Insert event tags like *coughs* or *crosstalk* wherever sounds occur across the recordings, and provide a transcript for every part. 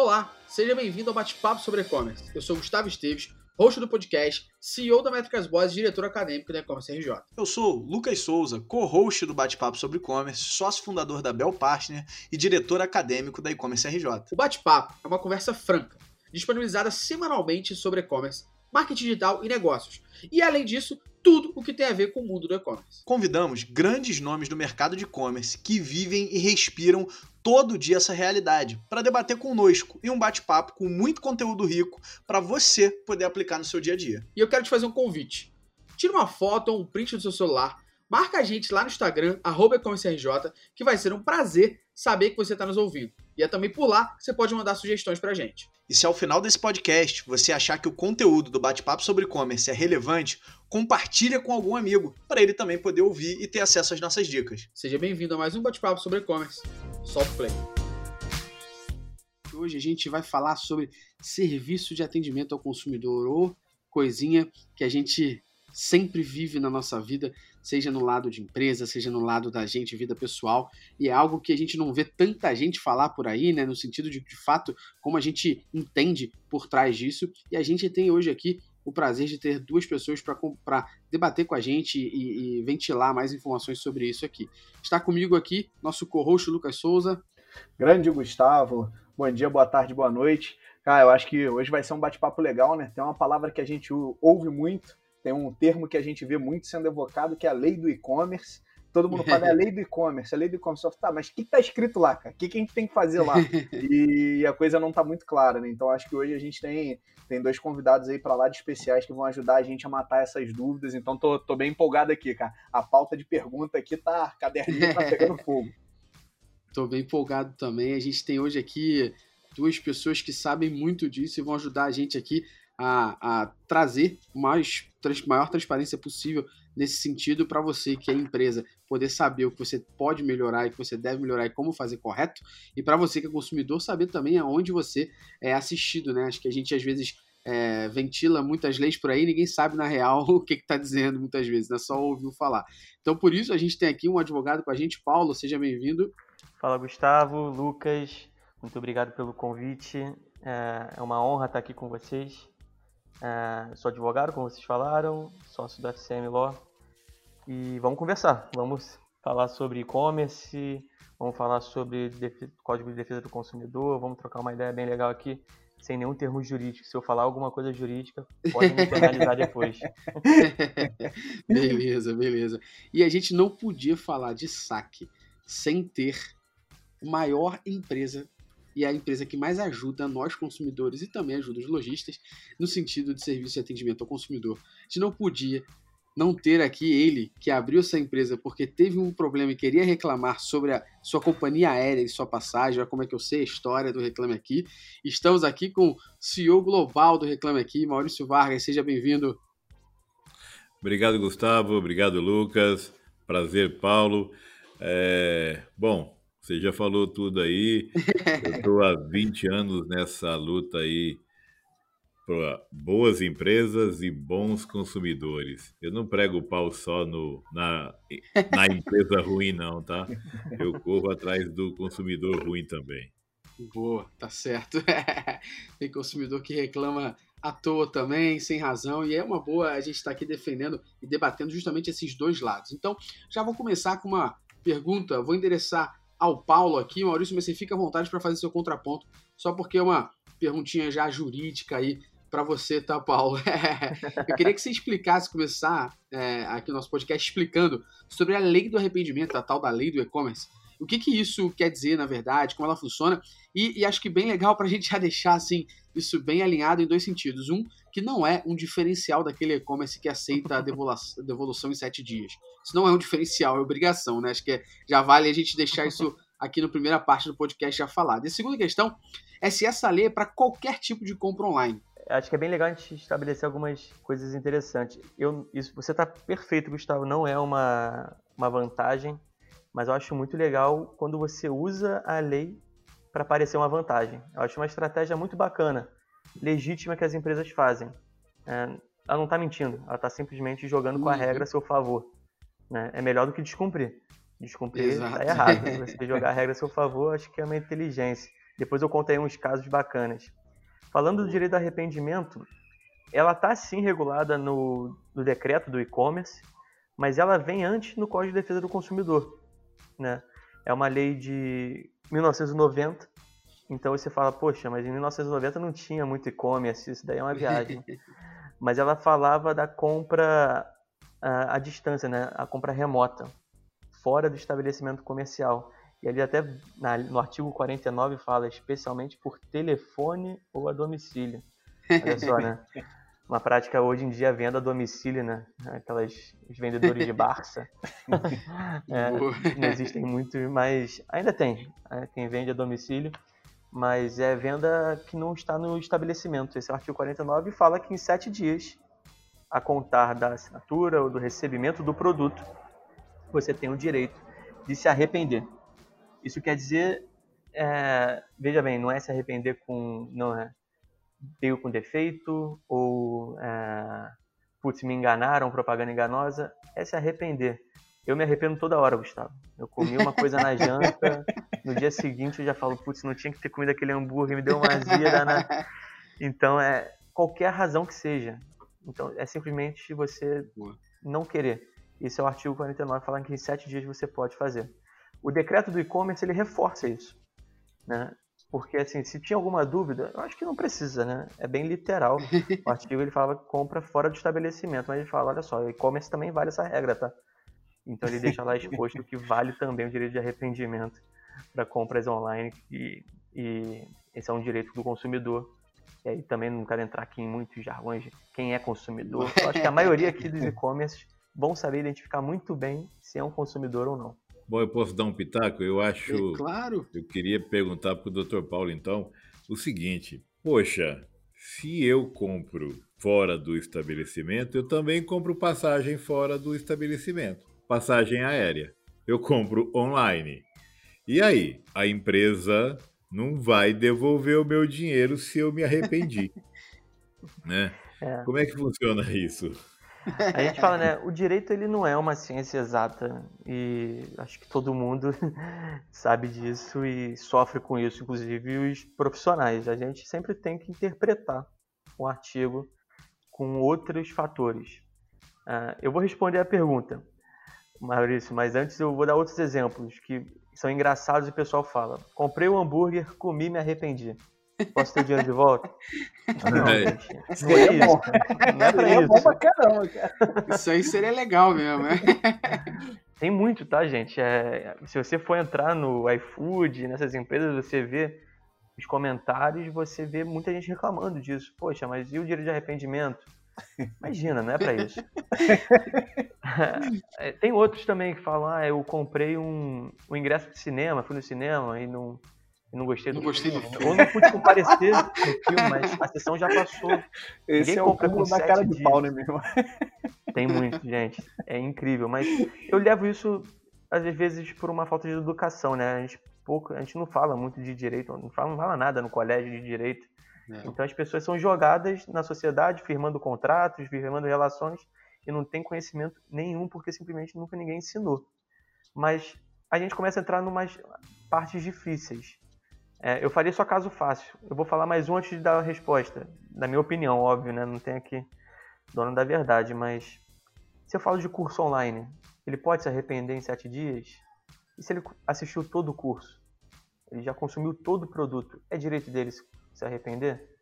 Olá, seja bem-vindo ao Bate-Papo sobre E-Commerce. Eu sou Gustavo Esteves, host do podcast, CEO da Métricas Boas e diretor acadêmico da E-Commerce RJ. Eu sou Lucas Souza, co-host do Bate-Papo sobre E-Commerce, sócio fundador da Bell Partner e diretor acadêmico da E-Commerce RJ. O Bate-Papo é uma conversa franca, disponibilizada semanalmente sobre e-commerce, marketing digital e negócios. E além disso, tudo o que tem a ver com o mundo do e-commerce. Convidamos grandes nomes do mercado de e-commerce que vivem e respiram todo dia essa realidade para debater conosco em um bate-papo com muito conteúdo rico para você poder aplicar no seu dia a dia. E eu quero te fazer um convite. Tira uma foto ou um print do seu celular, marca a gente lá no Instagram, arroba que vai ser um prazer saber que você está nos ouvindo. E é também por lá que você pode mandar sugestões para a gente. E se ao final desse podcast você achar que o conteúdo do bate-papo sobre e-commerce é relevante, compartilha com algum amigo, para ele também poder ouvir e ter acesso às nossas dicas. Seja bem-vindo a mais um bate-papo sobre e-commerce. Solta o play. Hoje a gente vai falar sobre serviço de atendimento ao consumidor, ou coisinha que a gente sempre vive na nossa vida, seja no lado de empresa, seja no lado da gente, vida pessoal, e é algo que a gente não vê tanta gente falar por aí, né, no sentido de, de fato, como a gente entende por trás disso, e a gente tem hoje aqui o prazer de ter duas pessoas para debater com a gente e, e, ventilar mais informações sobre isso aqui. Está comigo aqui nosso co-host Lucas Souza. Grande Gustavo, bom dia, boa tarde, boa noite. Cara, eu acho que hoje vai ser um bate-papo legal, né? Tem uma palavra que a gente ouve muito, tem um termo que a gente vê muito sendo evocado, que é a lei do e-commerce. Todo mundo fala, é a lei do e-commerce, a lei do e-commerce. Tá, mas o que está escrito lá, cara? O que, que a gente tem que fazer lá? *laughs* E a coisa não está muito clara, né? Então acho que hoje a gente tem, tem dois convidados aí para lá de especiais que vão ajudar a gente a matar essas dúvidas. Então tô, tô bem empolgado aqui, cara. A pauta de pergunta aqui tá, caderninho tá *laughs* pegando fogo. tô bem empolgado também. A gente tem hoje aqui duas pessoas que sabem muito disso e vão ajudar a gente aqui a, a trazer mais, trans, maior transparência possível nesse sentido para você que é empresa poder saber o que você pode melhorar e que você deve melhorar e como fazer correto e para você que é consumidor saber também aonde você é assistido, né? Acho que a gente às vezes é, ventila muitas leis por aí, ninguém sabe na real *laughs* o que está dizendo muitas vezes, né? Só ouviu falar. Então por isso a gente tem aqui um advogado com a gente, Paulo, seja bem-vindo. Fala Gustavo, Lucas, muito obrigado pelo convite. É, é uma honra estar aqui com vocês. É, sou advogado, como vocês falaram, sócio da FCM Law. E vamos conversar. Vamos falar sobre e-commerce, vamos falar sobre Código de Defesa do Consumidor, vamos trocar uma ideia bem legal aqui, sem nenhum termo jurídico. Se eu falar alguma coisa jurídica, pode me penalizar *laughs* depois. *laughs* beleza, beleza. E a gente não podia falar de saque sem ter maior empresa e é a empresa que mais ajuda nós consumidores e também ajuda os lojistas no sentido de serviço e atendimento ao consumidor. A gente não podia não ter aqui ele que abriu essa empresa porque teve um problema e queria reclamar sobre a sua companhia aérea e sua passagem, olha como é que eu sei a história do Reclame Aqui. Estamos aqui com o CEO global do Reclame Aqui, Maurício Vargas, seja bem-vindo. Obrigado, Gustavo, obrigado, Lucas, prazer, Paulo. É... Bom, você já falou tudo aí. Eu estou há 20 anos nessa luta aí para boas empresas e bons consumidores. Eu não prego o pau só no, na, na empresa *laughs* ruim, não, tá? Eu corro atrás do consumidor ruim também. Boa, tá certo. *laughs* Tem consumidor que reclama à toa também, sem razão, e é uma boa a gente estar tá aqui defendendo e debatendo justamente esses dois lados. Então, já vou começar com uma pergunta, vou endereçar ao Paulo aqui. Maurício, mas você fica à vontade para fazer seu contraponto, só porque é uma perguntinha já jurídica aí para você, tá, Paulo? *laughs* eu queria que você explicasse, começar é, aqui o nosso podcast explicando sobre a lei do arrependimento, a tal da lei do e-commerce. O que, que isso quer dizer, na verdade, como ela funciona, e, e acho que bem legal para a gente já deixar assim, isso bem alinhado em dois sentidos. Um, que não é um diferencial daquele e-commerce que aceita a devolução, em sete dias. Isso não é um diferencial, é obrigação, né? Acho que já vale a gente deixar isso aqui na primeira parte do podcast já falado. E a segunda questão é se essa lei é para qualquer tipo de compra online. Acho que é bem legal a gente estabelecer algumas coisas interessantes. Eu, isso, você está perfeito, Gustavo. Não é uma, uma vantagem, mas eu acho muito legal quando você usa a lei para parecer uma vantagem. Eu acho uma estratégia muito bacana, legítima que as empresas fazem. É, ela não está mentindo, ela está simplesmente jogando com a uhum. regra a seu favor. Né? É melhor do que descumprir. Descumprir está errado. *laughs* Você jogar a regra a seu favor, acho que é uma inteligência. Depois eu conto aí uns casos bacanas. Falando do direito do arrependimento, ela está sim regulada no, no decreto do e-commerce, mas ela vem antes no Código de Defesa do Consumidor. Né? É uma lei de 1990, então você fala, poxa, mas em 1990 não tinha muito e-commerce, isso daí é uma viagem. *laughs* mas ela falava da compra à, à distância, né? a compra remota, fora do estabelecimento comercial. E ali até na, no artigo 49 fala especialmente por telefone ou a domicílio. Olha só, né? *laughs* Uma prática hoje em dia venda a domicílio, né? Aquelas os vendedores de Barça. *laughs* é, não existem muito, mas ainda tem. É, quem vende a domicílio. Mas é venda que não está no estabelecimento. Esse é o artigo 49 fala que em sete dias, a contar da assinatura ou do recebimento do produto, você tem o direito de se arrepender. Isso quer dizer, é, veja bem, não é se arrepender com, não é, veio com defeito ou, é, putz, me enganaram, propaganda enganosa, é se arrepender. Eu me arrependo toda hora, Gustavo. Eu comi uma coisa na janta, *laughs* no dia seguinte eu já falo, putz, não tinha que ter comido aquele hambúrguer, me deu uma azia na... *laughs* Então, é qualquer razão que seja. Então, é simplesmente você não querer. Esse é o artigo 49, falando que em sete dias você pode fazer. O decreto do e-commerce ele reforça isso, né? Porque assim, se tinha alguma dúvida, eu acho que não precisa, né? É bem literal. *laughs* O artigo ele falava compra fora do estabelecimento, mas ele fala, olha só, e-commerce também vale essa regra, tá? Então ele deixa lá exposto que vale também o direito de arrependimento para compras online e, e esse é um direito do consumidor. E aí também não quero entrar aqui em muitos jargões de quem é consumidor. Eu acho que a maioria aqui dos e-commerce vão saber identificar muito bem se é um consumidor ou não. Bom, eu posso dar um pitaco? Eu acho. É claro. Eu queria perguntar para o Dr. Paulo, então, o seguinte: poxa, se eu compro fora do estabelecimento, eu também compro passagem fora do estabelecimento, passagem aérea. Eu compro online. E aí, a empresa não vai devolver o meu dinheiro se eu me arrependi, *laughs* né? É. Como é que funciona isso? A gente fala, né? O direito ele não é uma ciência exata e acho que todo mundo *laughs* sabe disso e sofre com isso, inclusive os profissionais. A gente sempre tem que interpretar um artigo com outros fatores. Uh, eu vou responder a pergunta, Maurício, mas antes eu vou dar outros exemplos que são engraçados e o pessoal fala. Comprei um hambúrguer, comi, me arrependi. Posso ter dinheiro de volta? *laughs* Não, é. gente. Não é. Bom. Não é pra isso. Bom caramba, cara. Isso aí seria legal mesmo, né? *laughs* Tem muito, tá, gente? É, se você for entrar no iFood, nessas empresas, você vê os comentários, você vê muita gente reclamando disso. Poxa, mas e o direito de arrependimento? Imagina, não é para isso. *laughs* É, tem outros também que falam, ah, eu comprei um, um ingresso de cinema, fui no cinema e não não gostei do não gostei filme. Do Ou não pude comparecer no filme, mas a sessão já passou. Esse Ninguém é compra o da cara de pau, né, mesmo? *laughs* Tem muito, gente. É incrível. Mas eu levo isso, às vezes, por uma falta de educação, né? A gente, pouco, a gente não fala muito de direito, não fala, não fala nada no colégio de direito. É. Então as pessoas são jogadas na sociedade, firmando contratos, firmando relações, e não tem conhecimento nenhum, porque simplesmente nunca ninguém ensinou. Mas a gente começa a entrar em umas partes difíceis é, eu faria só caso fácil. Eu vou falar mais um antes de dar a resposta. Da minha opinião, óbvio, né? Não tem aqui dono da verdade, mas se eu falo de curso online, ele pode se arrepender em sete dias? E se ele assistiu todo o curso? Ele já consumiu todo o produto? É direito dele se arrepender?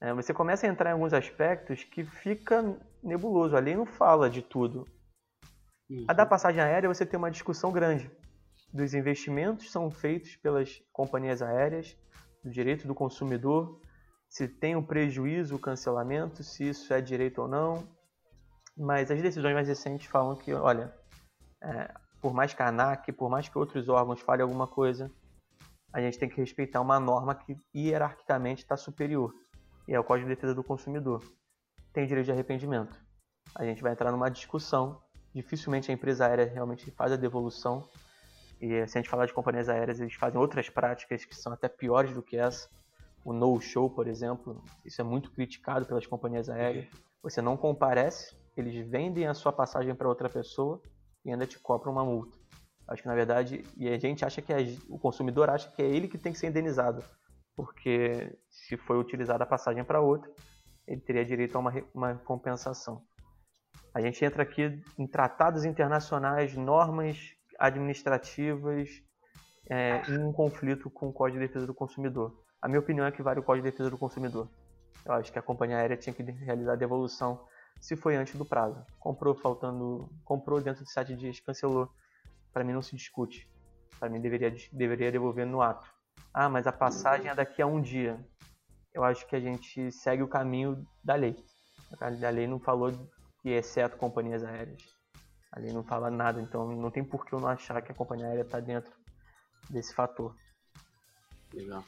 É, você começa a entrar em alguns aspectos que fica nebuloso. A lei não fala de tudo. Uhum. A da passagem aérea você tem uma discussão grande dos investimentos são feitos pelas companhias aéreas, do direito do consumidor, se tem um prejuízo, o cancelamento, se isso é direito ou não. Mas as decisões mais recentes falam que, olha, é, por mais que a ANAC, por mais que outros órgãos falem alguma coisa, a gente tem que respeitar uma norma que hierarquicamente está superior, e é o Código de Defesa do Consumidor. Tem direito de arrependimento. A gente vai entrar numa discussão. Dificilmente a empresa aérea realmente faz a devolução e se a gente falar de companhias aéreas, eles fazem outras práticas que são até piores do que essa. O no-show, por exemplo, isso é muito criticado pelas companhias aéreas. Você não comparece, eles vendem a sua passagem para outra pessoa e ainda te cobram uma multa. Acho que na verdade, e a gente acha que é, o consumidor acha que é ele que tem que ser indenizado, porque se foi utilizada a passagem para outro, ele teria direito a uma, uma compensação. A gente entra aqui em tratados internacionais, normas administrativas, é, em um conflito com o Código de Defesa do Consumidor. A minha opinião é que vale o Código de Defesa do Consumidor. Eu acho que a companhia aérea tinha que realizar a devolução se foi antes do prazo. Comprou faltando, comprou dentro de sete dias, cancelou. Para mim não se discute. Para mim deveria deveria devolver no ato. Ah, mas a passagem é daqui a um dia. Eu acho que a gente segue o caminho da lei. A lei não falou que exceto companhias aéreas. A lei não fala nada, então não tem por que eu não achar que a companhia aérea está dentro desse fator. Legal.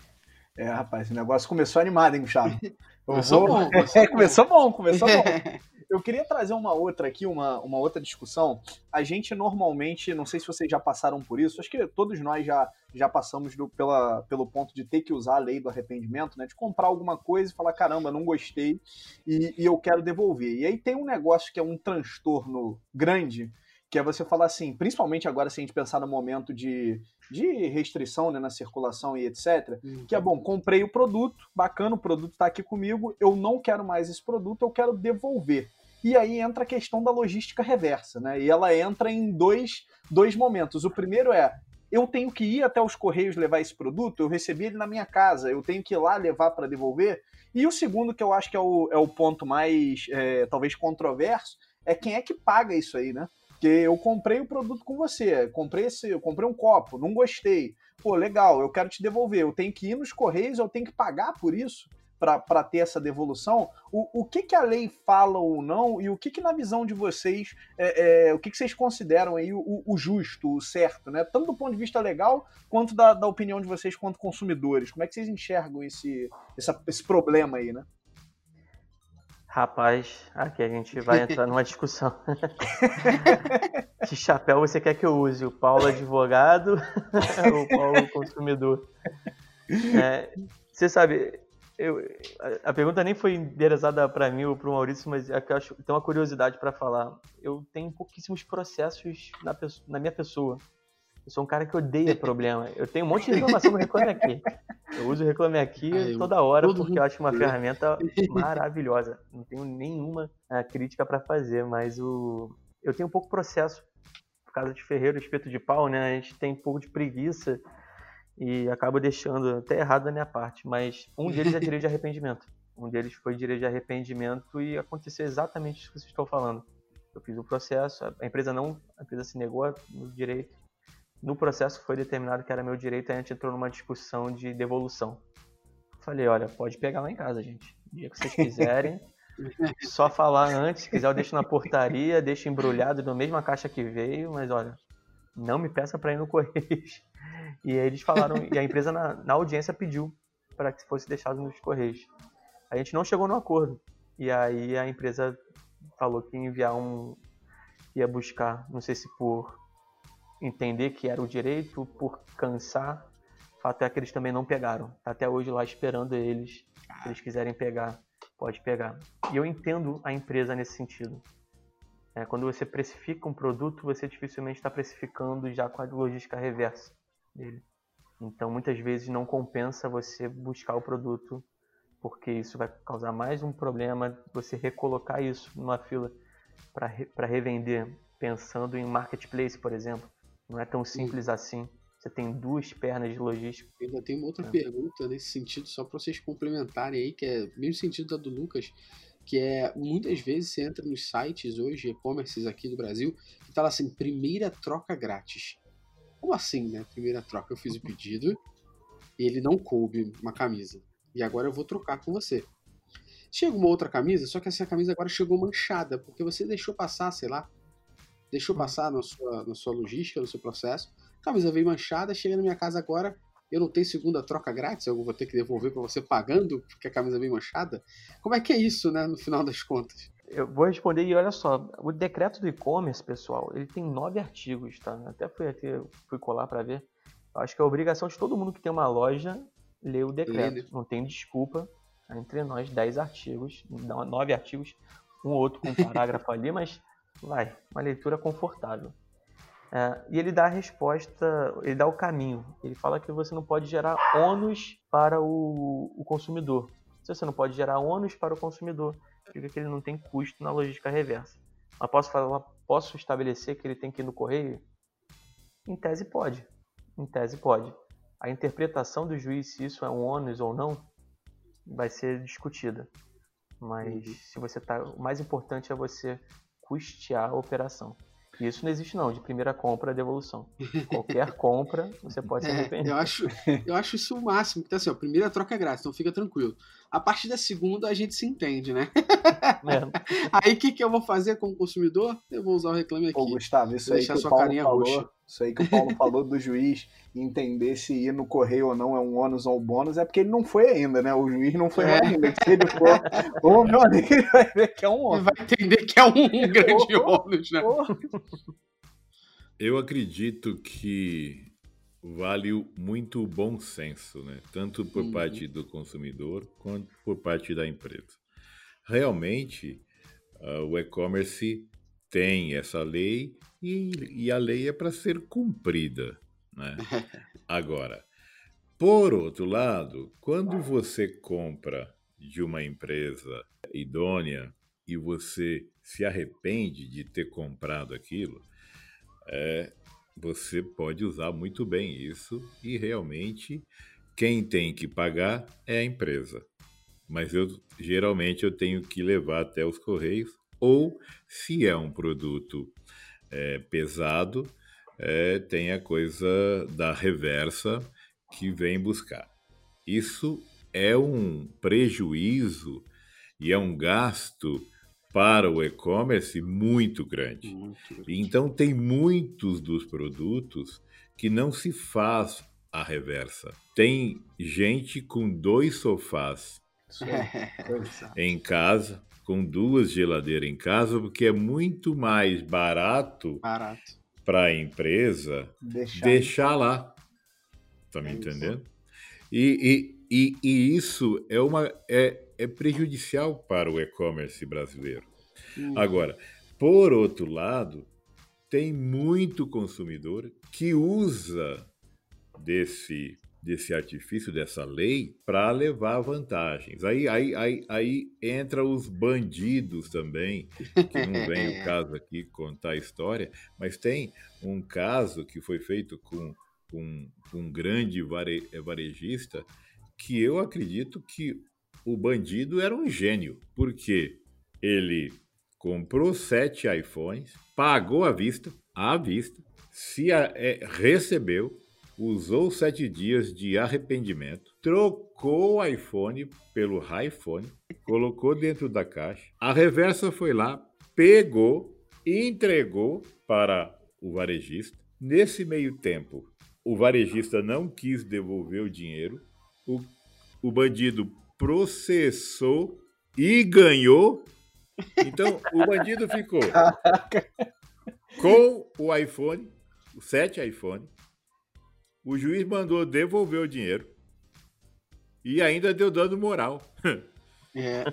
É, rapaz, o negócio começou animado, hein, Gustavo? *laughs* Começou bom. Começou, *laughs* começou bom, começou bom. *laughs* Eu queria trazer uma outra aqui, uma, uma outra discussão. A gente normalmente, não sei se vocês já passaram por isso, acho que todos nós já, já passamos do, pela, pelo ponto de ter que usar a lei do arrependimento, né? De comprar alguma coisa e falar, caramba, não gostei e, e eu quero devolver. E aí tem um negócio que é um transtorno grande, que é você falar assim, principalmente agora se a gente pensar no momento de, de restrição né, na circulação e etc, uhum. que é bom, comprei o produto, bacana, o produto está aqui comigo, eu não quero mais esse produto, eu quero devolver. E aí entra a questão da logística reversa, né? E ela entra em dois, dois momentos. O primeiro é, eu tenho que ir até os correios levar esse produto, eu recebi ele na minha casa, eu tenho que ir lá levar para devolver. E o segundo, que eu acho que é o, é o ponto mais, é, talvez, controverso, é quem é que paga isso aí, né? Porque eu comprei o produto com você, comprei esse, eu comprei um copo, não gostei. Pô, legal, eu quero te devolver. Eu tenho que ir nos correios, eu tenho que pagar por isso para ter essa devolução. O, o que, que a lei fala ou não e o que, que na visão de vocês, é, é, o que, que vocês consideram aí o, o, justo, o certo, né? Tanto do ponto de vista legal quanto da, da opinião de vocês quanto consumidores. Como é que vocês enxergam esse, essa, esse problema aí, né? Rapaz, aqui a gente vai entrar numa discussão. *laughs* que chapéu você quer que eu use? O Paulo advogado *laughs* ou o Paulo consumidor? É, você sabe, eu, a, a, pergunta nem foi endereçada para mim ou para o Maurício, mas é que eu acho, tem uma curiosidade para falar. Eu tenho pouquíssimos processos na, na minha pessoa. Eu sou um cara que odeia problema. Eu tenho um monte de reclamação no Reclame Aqui. Eu uso o Reclame Aqui ah, toda hora porque eu acho uma ferramenta *laughs* maravilhosa. Não tenho nenhuma uh, crítica para fazer, mas o... eu tenho um pouco processo. Por causa de Ferreiro, espeto de pau, né? A gente tem um pouco de preguiça e acaba deixando até errado da minha parte. Mas um deles é direito de arrependimento. Um deles foi direito de arrependimento e aconteceu exatamente isso que vocês estão falando. Eu fiz o processo, a empresa não, a empresa se negou no direito no processo foi determinado que era meu direito, a gente entrou numa discussão de devolução. Falei, olha, pode pegar lá em casa, gente. O dia que vocês quiserem, *laughs* só falar antes, se quiser eu deixo na portaria, deixo embrulhado na mesma caixa que veio, mas olha, não me peça para ir no Correios. *laughs* E aí eles falaram, e a empresa na, na audiência pediu para que fosse deixado nos Correios. A gente não chegou no acordo. E aí a empresa falou que ia enviar um. ia buscar, não sei se por entender que era o direito, por cansar. Fato é que eles também não pegaram. Tá até hoje lá esperando eles. Se eles quiserem pegar, pode pegar. E eu entendo a empresa nesse sentido. É, quando você precifica um produto, você dificilmente está precificando já com a logística reversa dele. Então, muitas vezes não compensa você buscar o produto, porque isso vai causar mais um problema. Você recolocar isso numa fila para re, revender, pensando em marketplace, por exemplo. Não é tão simples Sim. assim. Você tem duas pernas de logística. Eu ainda tenho uma outra é. pergunta nesse sentido, só para vocês complementarem aí, que é mesmo sentido da do Lucas, que é muitas vezes você entra nos sites hoje, e-commerces aqui do Brasil, que tá lá assim, primeira troca grátis. Como assim, né? Primeira troca. Eu fiz o pedido, ele não coube uma camisa. E agora eu vou trocar com você. Chega uma outra camisa, só que essa camisa agora chegou manchada, porque você deixou passar, sei lá, deixou passar na sua, na sua logística, no seu processo. A camisa veio manchada, chega na minha casa agora, eu não tenho segunda troca grátis, eu vou ter que devolver para você pagando porque a camisa veio manchada. Como é que é isso, né, no final das contas? Eu vou responder e olha só, o decreto do e-commerce, pessoal, ele tem nove artigos, tá? Até fui, até, fui colar para ver. Acho que é a obrigação de todo mundo que tem uma loja ler o decreto. Lê, né? Não tem desculpa. Entre nós, dez artigos, nove artigos, um outro com um parágrafo ali, mas vai, uma leitura confortável. É, e ele dá a resposta, ele dá o caminho. Ele fala que você não pode gerar ônus para o, o consumidor. Se você não pode gerar ônus para o consumidor, significa que ele não tem custo na logística reversa. Mas posso, falar, posso estabelecer que ele tem que ir no correio? Em tese pode. Em tese pode. A interpretação do juiz se isso é um ônus ou não vai ser discutida. Mas se você tá, o mais importante é você custear a operação. E isso não existe não, de primeira compra a devolução. Qualquer *laughs* compra, você pode se é, arrepender. É, eu, acho, eu acho isso o máximo, porque assim, ó, a primeira troca é grátis, então fica tranquilo. A partir da segunda a gente se entende, né? É. *laughs* aí o que, que eu vou fazer como consumidor? Eu vou usar o reclame aqui. Ô, Gustavo, isso aí que o Paulo falou, roxa. isso aí que o Paulo falou do juiz entender se ir no correio ou não é um ônus ou um bônus, é porque ele não foi ainda, né? O juiz não foi é. ainda. Se ele for, *laughs* ô meu amigo, ele vai ver que é um ônus. Ele vai entender que é um, um *laughs* grande ônus, né? Eu acredito que vale muito bom senso, né? Tanto por uhum. parte do consumidor quanto por parte da empresa. Realmente, uh, o e-commerce tem essa lei e, e a lei é para ser cumprida, né? *laughs* Agora, por outro lado, quando você compra de uma empresa idônea e você se arrepende de ter comprado aquilo, é, você pode usar muito bem isso e realmente quem tem que pagar é a empresa. Mas eu geralmente eu tenho que levar até os correios ou se é um produto é, pesado, é, tem a coisa da reversa que vem buscar. Isso é um prejuízo e é um gasto para o e-commerce muito grande. muito grande. Então, tem muitos dos produtos que não se faz a reversa. Tem gente com dois sofás *laughs* em casa, com duas geladeiras em casa, porque é muito mais barato, barato. para a empresa deixar, deixar lá. Tá me é entendendo? E, e, e, e, isso é, uma, é, é prejudicial para o e-commerce brasileiro. Hum. Agora, por outro lado, tem muito consumidor que usa desse desse artifício, dessa lei, para levar vantagens. Aí, aí, aí, aí entra os bandidos também, que não vem o *laughs* caso aqui contar a história, mas tem um caso que foi feito com, com, com um grande vare, varejista que eu acredito que o bandido era um gênio, porque ele comprou sete iPhones, pagou à vista, à vista, se a, é, recebeu, usou sete dias de arrependimento, trocou o iPhone pelo iPhone, colocou dentro da caixa, a reversa foi lá, pegou, entregou para o varejista. Nesse meio tempo, o varejista não quis devolver o dinheiro, o, o bandido processou e ganhou. Então, o bandido ficou *laughs* com o iPhone, o 7 iPhone, o juiz mandou devolver o dinheiro e ainda deu dano moral. É.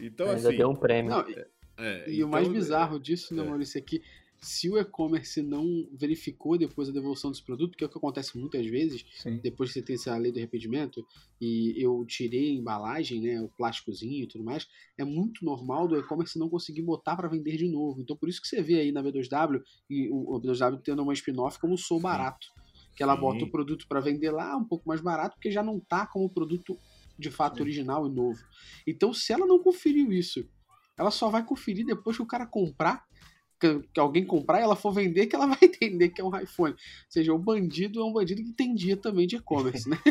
então, ainda assim. Deu um prêmio. Não, e, é, e então, o mais bizarro disso, né, é. Maurício, é que se o e-commerce não verificou depois a devolução desse produto, que é o que acontece muitas vezes, Sim. depois que você tem essa lei do arrependimento, e eu tirei a embalagem, né, o plásticozinho e tudo mais, é muito normal do e-commerce não conseguir botar para vender de novo. Então por isso que você vê aí na B2W, e o B2W tendo uma spin-off como Sou Barato que ela Sim. bota o produto para vender lá um pouco mais barato, porque já não tá como produto de fato original e novo. Então, se ela não conferiu isso, ela só vai conferir depois que o cara comprar, que, que alguém comprar e ela for vender, que ela *laughs* vai entender que é um iPhone. Ou seja, o bandido é um bandido que entendia também de e-commerce, né? *laughs*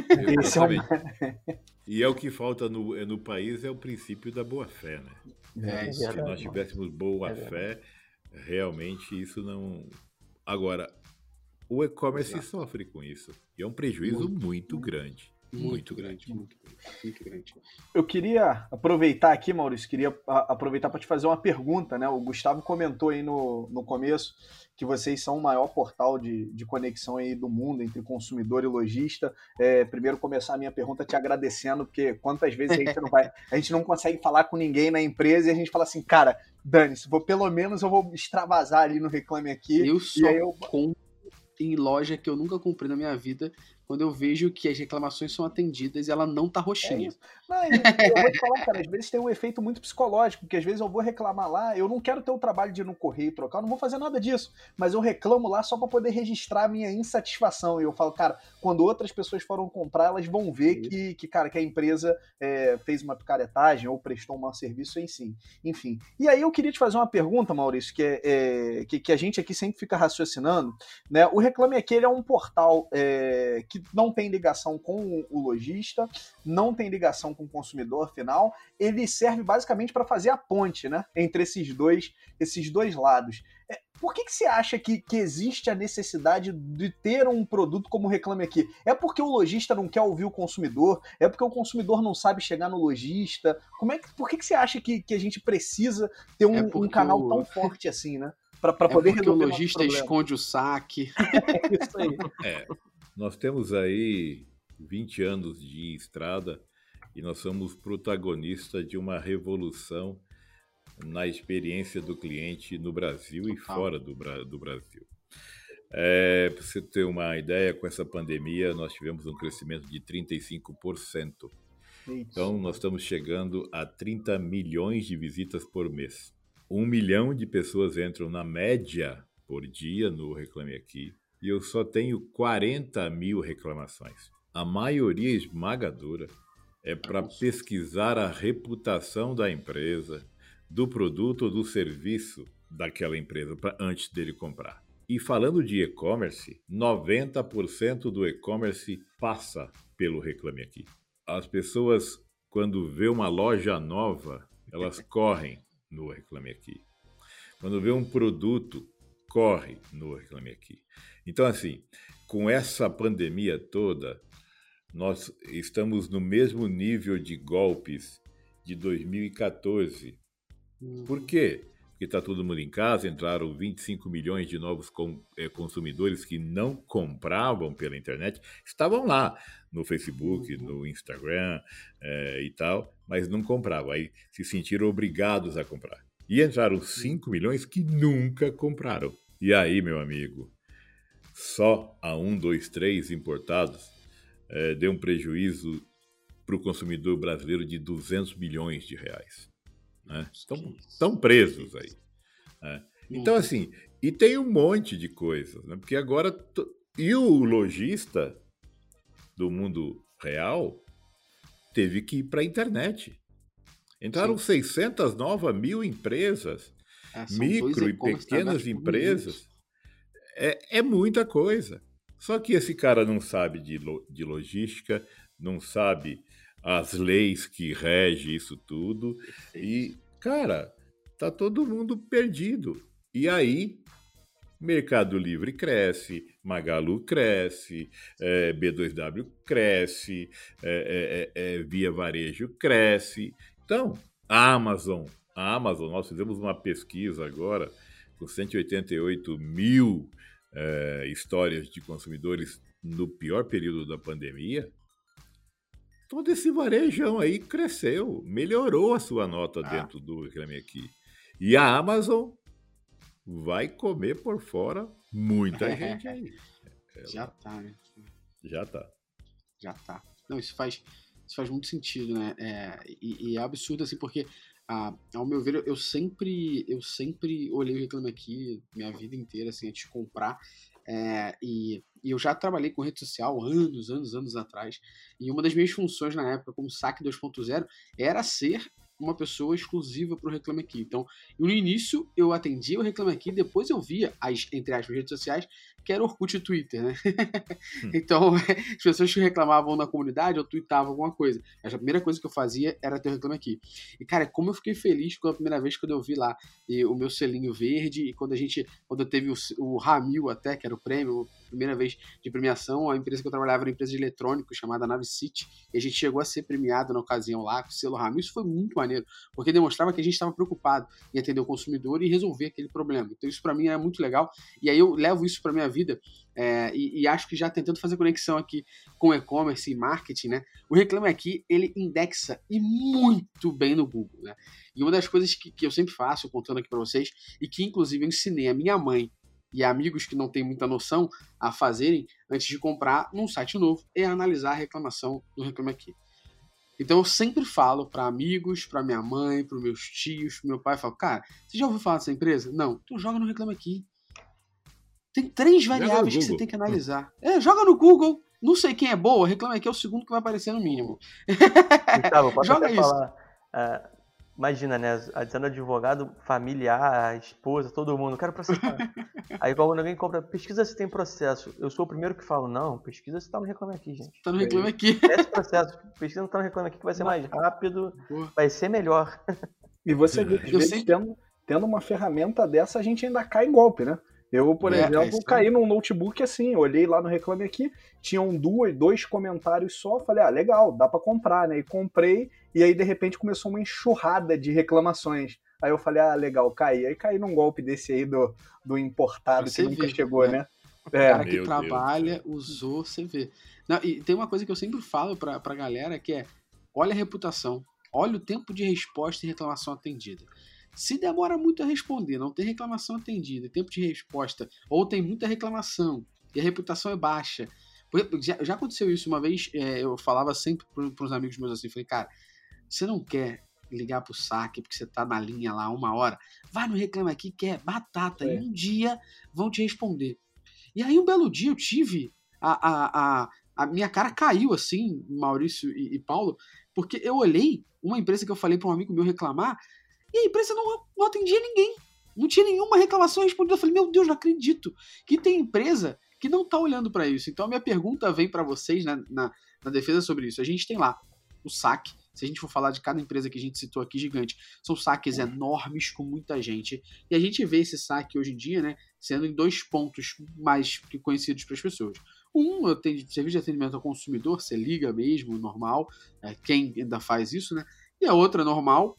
É e é o que falta no, é, no país é o princípio da boa-fé, né? É, Se nós tivéssemos boa-fé, realmente isso não. Agora, o e-commerce sofre com isso. E é um prejuízo muito, muito grande. Muito grande, muito grande, muito grande. Eu queria aproveitar aqui, Maurício, queria aproveitar para te fazer uma pergunta, né? O Gustavo comentou aí no, no começo que vocês são o maior portal de, de conexão aí do mundo entre consumidor e lojista. É, primeiro começar a minha pergunta te agradecendo, porque quantas vezes a gente não vai, a gente não consegue falar com ninguém na empresa e a gente fala assim, cara, dane-se, vou pelo menos eu vou extravasar ali no Reclame Aqui. Eu só eu... compro em loja que eu nunca comprei na minha vida quando eu vejo que as reclamações são atendidas e ela não tá roxinha. É não, eu vou te falar, cara, às vezes tem um efeito muito psicológico, porque às vezes eu vou reclamar lá, eu não quero ter o trabalho de ir no correio trocar, eu não vou fazer nada disso, mas eu reclamo lá só para poder registrar a minha insatisfação. E eu falo, cara, quando outras pessoas foram comprar, elas vão ver que, que cara, que a empresa é, fez uma picaretagem ou prestou um mau serviço em si. Enfim. E aí eu queria te fazer uma pergunta, Maurício, que, é, é que, que, a gente aqui sempre fica raciocinando, né? O Reclame Aqui é um portal é, que não tem ligação com o lojista, não tem ligação com o consumidor final, ele serve basicamente para fazer a ponte né, entre esses dois, esses dois lados. É, por que, que você acha que, que existe a necessidade de ter um produto como Reclame Aqui? É porque o lojista não quer ouvir o consumidor? É porque o consumidor não sabe chegar no lojista? Como é que, por que, que você acha que, que a gente precisa ter um, é um canal o... tão forte assim, né? Para é poder é porque o lojista esconde o saque. *laughs* é isso aí. É, nós temos aí 20 anos de estrada e nós somos protagonistas de uma revolução na experiência do cliente no Brasil Total. e fora do, do Brasil. É, para você ter uma ideia, com essa pandemia nós tivemos um crescimento de 35%. Então nós estamos chegando a 30 milhões de visitas por mês. Um milhão de pessoas entram na média por dia no Reclame Aqui e eu só tenho 40 mil reclamações. A maioria esmagadora é para pesquisar a reputação da empresa, do produto ou do serviço daquela empresa pra, antes dele comprar. E falando de e-commerce, 90% do e-commerce passa pelo Reclame Aqui. As pessoas, quando vê uma loja nova, elas *laughs* correm no Reclame Aqui. Quando vê um produto, corre no Reclame Aqui. Então, assim, com essa pandemia toda, nós estamos no mesmo nível de golpes de 2014. Uhum. Por quê? Porque está todo mundo em casa, entraram 25 milhões de novos é, consumidores que não compravam pela internet, estavam lá no Facebook, uhum. no Instagram é, e tal, mas não compravam. Aí se sentiram obrigados a comprar. E entraram 5 milhões que nunca compraram. E aí, meu amigo, só a 1, 2, 3 importados é, deu um prejuízo para o consumidor brasileiro de 200 bilhões de reais. Né? Estão, estão presos aí. Né? Então, assim, e tem um monte de coisas, né? porque agora. E o lojista do mundo real teve que ir para a internet. Entraram Sim. 600 novas mil empresas, é, micro e pequenas empresas é, é muita coisa. Só que esse cara não sabe de, de logística, não sabe as leis que regem isso tudo. E, cara, tá todo mundo perdido. E aí, Mercado Livre cresce, Magalu cresce, é, B2W cresce, é, é, é, Via Varejo cresce. Então, a Amazon, a Amazon, nós fizemos uma pesquisa agora com 188 mil é, histórias de consumidores no pior período da pandemia, todo esse varejão aí cresceu, melhorou a sua nota ah. dentro do Reclame Aqui. E a Amazon vai comer por fora muita *laughs* gente aí. Ela... *laughs* Já tá, né? Já tá. Já tá. Não, isso faz, isso faz muito sentido, né? É, e, e, é absurdo, assim, porque, ah, ao meu ver, eu sempre, eu sempre olhei o Reclame Aqui minha vida inteira, assim, antes de comprar. É, e, e, eu já trabalhei com rede social anos, anos, anos atrás. E uma das minhas funções na época, como saque 2.0, era ser uma pessoa exclusiva para o Reclame Aqui. Então, no início eu atendia o Reclame Aqui, depois eu via as, entre as redes sociais, que era Orkut e Twitter, né? Hum. *laughs* então, *laughs* as pessoas que reclamavam na comunidade, eu tweetava alguma coisa. A primeira coisa que eu fazia era ter o Reclame Aqui. E, cara, como eu fiquei feliz com a primeira vez quando eu vi lá e, o meu selinho verde e quando a gente, quando eu teve o, o Ramil até, que era o prêmio, primeira vez de premiação, a empresa que eu trabalhava era uma empresa de eletrônicos chamada Nave City, e a gente chegou a ser premiado na ocasião lá com o selo Ramil. Isso foi muito maneiro, porque demonstrava que a gente estava preocupado em atender o consumidor e resolver aquele problema. Então isso para mim era muito legal, e aí eu levo isso para minha vida é, e, e, acho que já tentando fazer conexão aqui com e-commerce e marketing, né? O Reclame Aqui, ele indexa e muito bem no Google, né? E uma das coisas que, que eu sempre faço, contando aqui para vocês, e que inclusive eu ensinei a minha mãe e amigos que não têm muita noção a fazerem antes de comprar num site novo é analisar a reclamação do Reclame Aqui. Então eu sempre falo para amigos, para minha mãe, para meus tios, pro meu pai, falo, cara, você já ouviu falar dessa empresa? Não, então joga no Reclame Aqui. Tem três variáveis que você tem que analisar. É, joga no Google. Não sei quem é boa, Reclame Aqui é o segundo que vai aparecer no mínimo. *laughs* Gustavo, posso joga isso. Falar, uh, Imagina, né? Dizendo advogado, familiar, esposa, todo mundo, quero processar. *laughs* Aí quando alguém compra, pesquisa se tem processo. Eu sou o primeiro que falo, não, pesquisa se tá no Reclame Aqui, gente. Tá no Reclame Aqui. Esse processo, pesquisa se tá no Reclame Aqui que vai ser mais rápido, vai ser melhor. E você vê que, sempre... tendo, tendo uma ferramenta dessa, a gente ainda cai em golpe, né? Eu, por é, exemplo, é caí num notebook assim, olhei lá no Reclame Aqui, tinham duas, dois comentários só, falei, ah, legal, dá para comprar, né? E comprei, e aí de repente começou uma enxurrada de reclamações. Aí eu falei, ah, legal, caí. Aí caí num golpe desse aí do, do importado você que nunca chegou, né? O é. cara que Meu trabalha, Deus. usou, você vê. Não, e tem uma coisa que eu sempre falo pra, pra galera que é, olha a reputação, olha o tempo de resposta e reclamação atendida. Se demora muito a responder, não tem reclamação atendida, tempo de resposta, ou tem muita reclamação e a reputação é baixa. Já, já aconteceu isso uma vez, é, eu falava sempre para os amigos meus assim, falei, cara, você não quer ligar pro saque porque você tá na linha lá uma hora, vai no Reclama Aqui que é batata, é. e um dia vão te responder. E aí um belo dia eu tive, a, a, a, a minha cara caiu assim, Maurício e, e Paulo, porque eu olhei uma empresa que eu falei para um amigo meu reclamar, e a empresa não, não atendia ninguém. Não tinha nenhuma reclamação respondida. Eu falei, meu Deus, não acredito que tem empresa que não está olhando para isso. Então a minha pergunta vem para vocês na, na, na, defesa sobre isso. A gente tem lá o saque. Se a gente for falar de cada empresa que a gente citou aqui, gigante, são saques enormes com muita gente. E a gente vê esse saque hoje em dia, né, sendo em dois pontos mais conhecidos para as pessoas. Um, eu tenho serviço de atendimento ao consumidor, você liga mesmo, normal, é, quem ainda faz isso, né? E a outra, normal,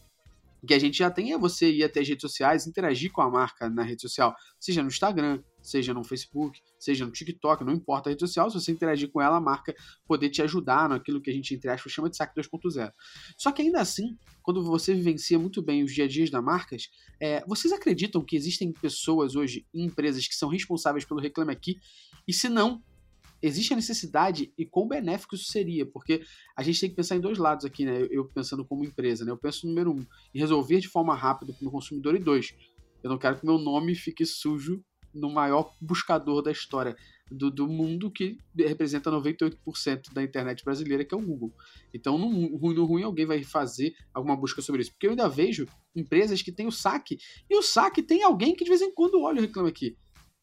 que a gente já tem é você ir até as redes sociais, interagir com a marca na rede social, seja no Instagram, seja no Facebook, seja no TikTok, não importa a rede social, se você interagir com ela, a marca poder te ajudar naquilo que a gente, entre chama de saque 2.0. Só que ainda assim, quando você vivencia muito bem os dia a dias das marcas, é, vocês acreditam que existem pessoas hoje, empresas que são responsáveis pelo Reclame Aqui? E se não, existe a necessidade e quão benéfico isso seria, porque a gente tem que pensar em dois lados aqui, né? Eu pensando como empresa, né? Eu penso, número um, em resolver de forma rápida para o consumidor, e dois, eu não quero que meu nome fique sujo no maior buscador da história do, do mundo, que representa 98% da internet brasileira, que é o Google. Então, no no ruim, alguém vai fazer alguma busca sobre isso. Porque eu ainda vejo empresas que têm o saque, e o saque tem alguém que de vez em quando olha o reclame aqui.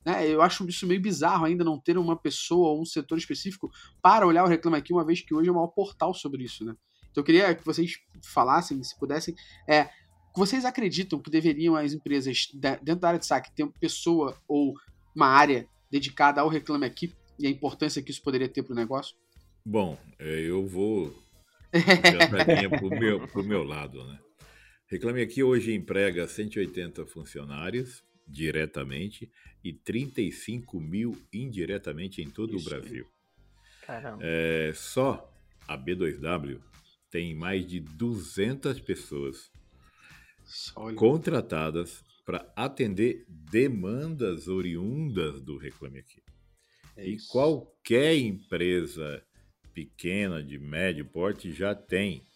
Né? Eu acho isso meio bizarro ainda não ter uma pessoa ou um setor específico para olhar o Reclame Aqui, uma vez que hoje é o maior portal sobre isso. Né? Então eu queria que vocês falassem, se pudessem, é, vocês acreditam que deveriam as empresas dentro da área de saque ter uma pessoa ou uma área dedicada ao Reclame Aqui e a importância que isso poderia ter para o negócio? Bom, é, eu vou *laughs* para o meu, pro meu lado. Né? Reclame Aqui hoje emprega 180 funcionários diretamente e 35 mil indiretamente em todo o Brasil. Caramba. É, só a B2W tem mais de 200 pessoas contratadas para atender demandas oriundas do Reclame Aqui. É e qualquer empresa pequena, de médio porte, já tem.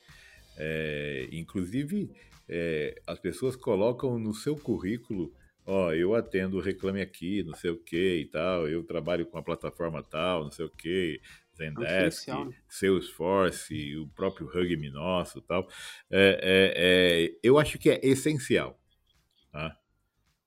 É, inclusive, é, as pessoas colocam no seu currículo ó, oh, eu atendo Reclame Aqui, não sei o que e tal, eu trabalho com a plataforma tal, não sei o que, Zendesk, é Salesforce, o próprio Hugme nosso e tal. É, é, é, eu acho que é essencial. Tá?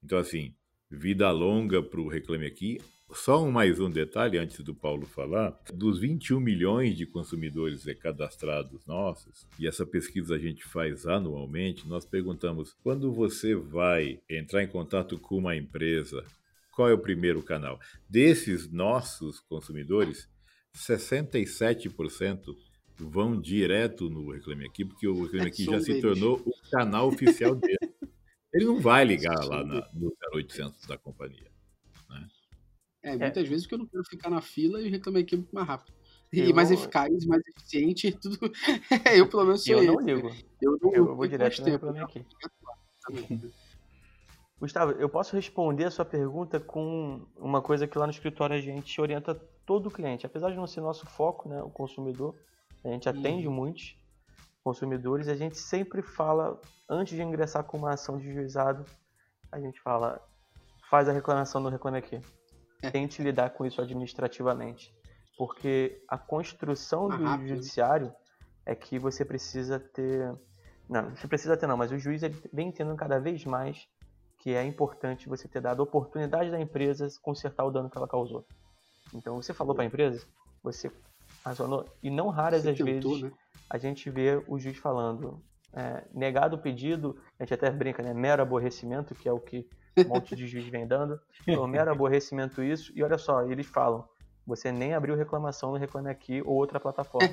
Então, assim, vida longa para o Reclame Aqui, só um mais um detalhe antes do Paulo falar: dos 21 milhões de consumidores cadastrados nossos, e essa pesquisa a gente faz anualmente, nós perguntamos: quando você vai entrar em contato com uma empresa, qual é o primeiro canal? Desses nossos consumidores, 67% vão direto no Reclame Aqui, porque o Reclame Aqui já se tornou o canal oficial dele. Ele não vai *laughs* ligar lá na, no 0800 da companhia. Né? É, muitas é. vezes porque eu não quero ficar na fila e o Reclame Aqui é muito mais rápido. E eu... mais eficaz, mais eficiente, *laughs* tudo. *laughs* eu, pelo menos, sou Eu não ligo. Eu, não, eu vou direto no Reclame Aqui. *laughs* Gustavo, eu posso responder a sua pergunta com uma coisa que lá no escritório a gente orienta todo o cliente. Apesar de não ser nosso foco, né, o consumidor, a gente atende uhum. muitos consumidores, a gente sempre fala, antes de ingressar com uma ação de juizado, a gente fala, faz a reclamação no Reclame Aqui. Tente lidar com isso administrativamente. Porque a construção ah, do rápido. judiciário é que você precisa ter. Não, você precisa ter não, mas o juiz ele vem entendendo cada vez mais que é importante você ter dado a oportunidade da empresa consertar o dano que ela causou. Então você falou para a empresa, você razonou, e não raras você as tentou, vezes né? a gente vê o juiz falando, é, negado o pedido, a gente até brinca, né? Mero aborrecimento, que é o que um monte de juiz vem dando. Então, mero aborrecimento isso, e olha só, eles falam, você nem abriu reclamação no Reclame Aqui ou outra plataforma.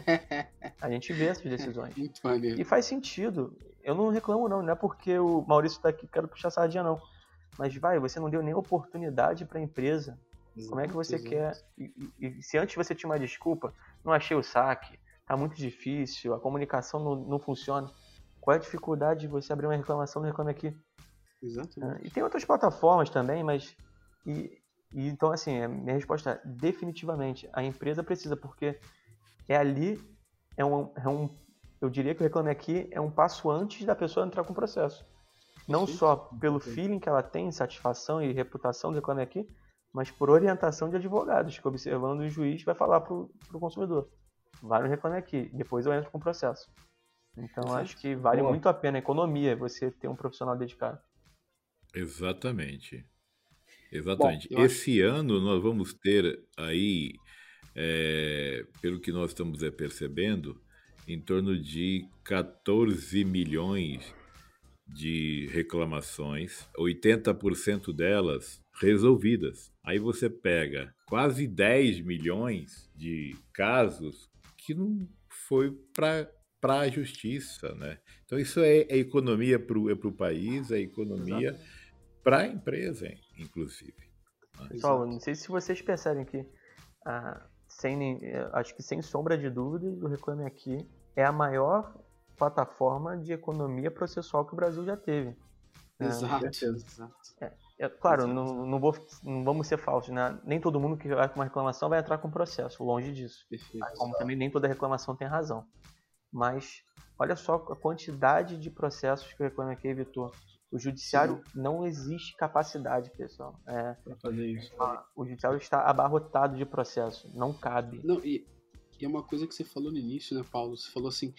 A gente vê essas decisões. *laughs* e faz sentido. Eu não reclamo, não. Não é porque o Maurício está aqui quero puxar sardinha, não. Mas vai, você não deu nem oportunidade para a empresa. Exato, Como é que você exato. quer. E, e, e, se antes você tinha uma desculpa, não achei o saque, tá muito difícil, a comunicação não, não funciona. Qual é a dificuldade de você abrir uma reclamação no Reclame Aqui? Exato. E tem outras plataformas também, mas. E, e então, assim, a minha resposta é definitivamente a empresa precisa, porque é ali, é um, é um. Eu diria que o Reclame Aqui é um passo antes da pessoa entrar com o processo. Não Sim. só pelo feeling que ela tem, satisfação e reputação do Reclame Aqui, mas por orientação de advogados, que observando o juiz vai falar para o consumidor. Vai no Reclame Aqui, depois eu entro com o processo. Então Sim. acho que vale Boa. muito a pena a economia você ter um profissional dedicado. Exatamente. Exatamente. Bom, Esse acho... ano nós vamos ter aí, é, pelo que nós estamos é, percebendo, em torno de 14 milhões de reclamações, 80% delas resolvidas. Aí você pega quase 10 milhões de casos que não foi para a justiça, né? Então isso é, é economia para o é país, é economia Exatamente para a empresa, inclusive. Né? Pessoal, não sei se vocês percebem que, ah, sem, acho que sem sombra de dúvida, o Reclame Aqui é a maior plataforma de economia processual que o Brasil já teve. É, exato, exato. É, é, claro, não, não, vou, não vamos ser falsos, né? Nem todo mundo que vai com uma reclamação vai entrar com processo, longe disso. Perfeito, como também nem toda reclamação tem razão. Mas olha só a quantidade de processos que o Reclame Aqui evitou. O judiciário Sim. não existe capacidade, pessoal. É, para fazer isso. O judiciário está abarrotado de processo, não cabe. Não, e, e é uma coisa que você falou no início, né, Paulo? Você falou assim,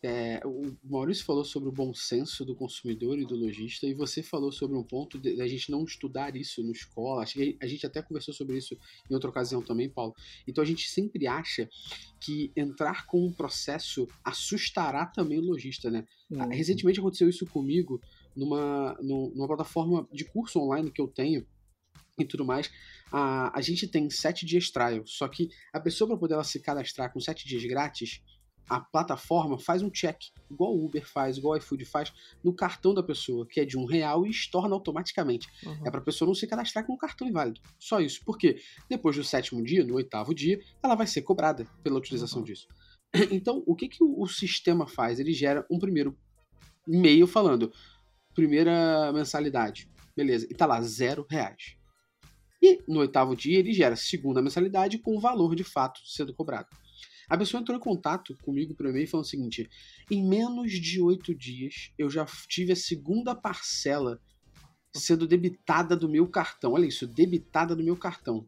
é, o Maurício falou sobre o bom senso do consumidor e do lojista, e você falou sobre um ponto da gente não estudar isso na escola. Acho que a gente até conversou sobre isso em outra ocasião também, Paulo. Então a gente sempre acha que entrar com um processo assustará também o lojista, né? Recentemente aconteceu isso comigo numa, numa plataforma de curso online que eu tenho e tudo mais, a, a gente tem sete dias trial. Só que a pessoa, para poder ela se cadastrar com sete dias grátis, a plataforma faz um check, igual o Uber faz, igual o iFood faz, no cartão da pessoa, que é de um real e estorna automaticamente. Uhum. É para a pessoa não se cadastrar com um cartão inválido. Só isso. Porque depois do sétimo dia, no oitavo dia, ela vai ser cobrada pela utilização uhum. disso. *clears throat* Então, o que, que o, o sistema faz? Ele gera um primeiro e-mail falando: primeira mensalidade. Beleza. E tá lá, zero reais. E no oitavo dia ele gera segunda mensalidade com o valor de fato sendo cobrado. A pessoa entrou em contato comigo por e-mail e falou o seguinte: em menos de oito dias eu já tive a segunda parcela sendo debitada do meu cartão. Olha isso, debitada do meu cartão.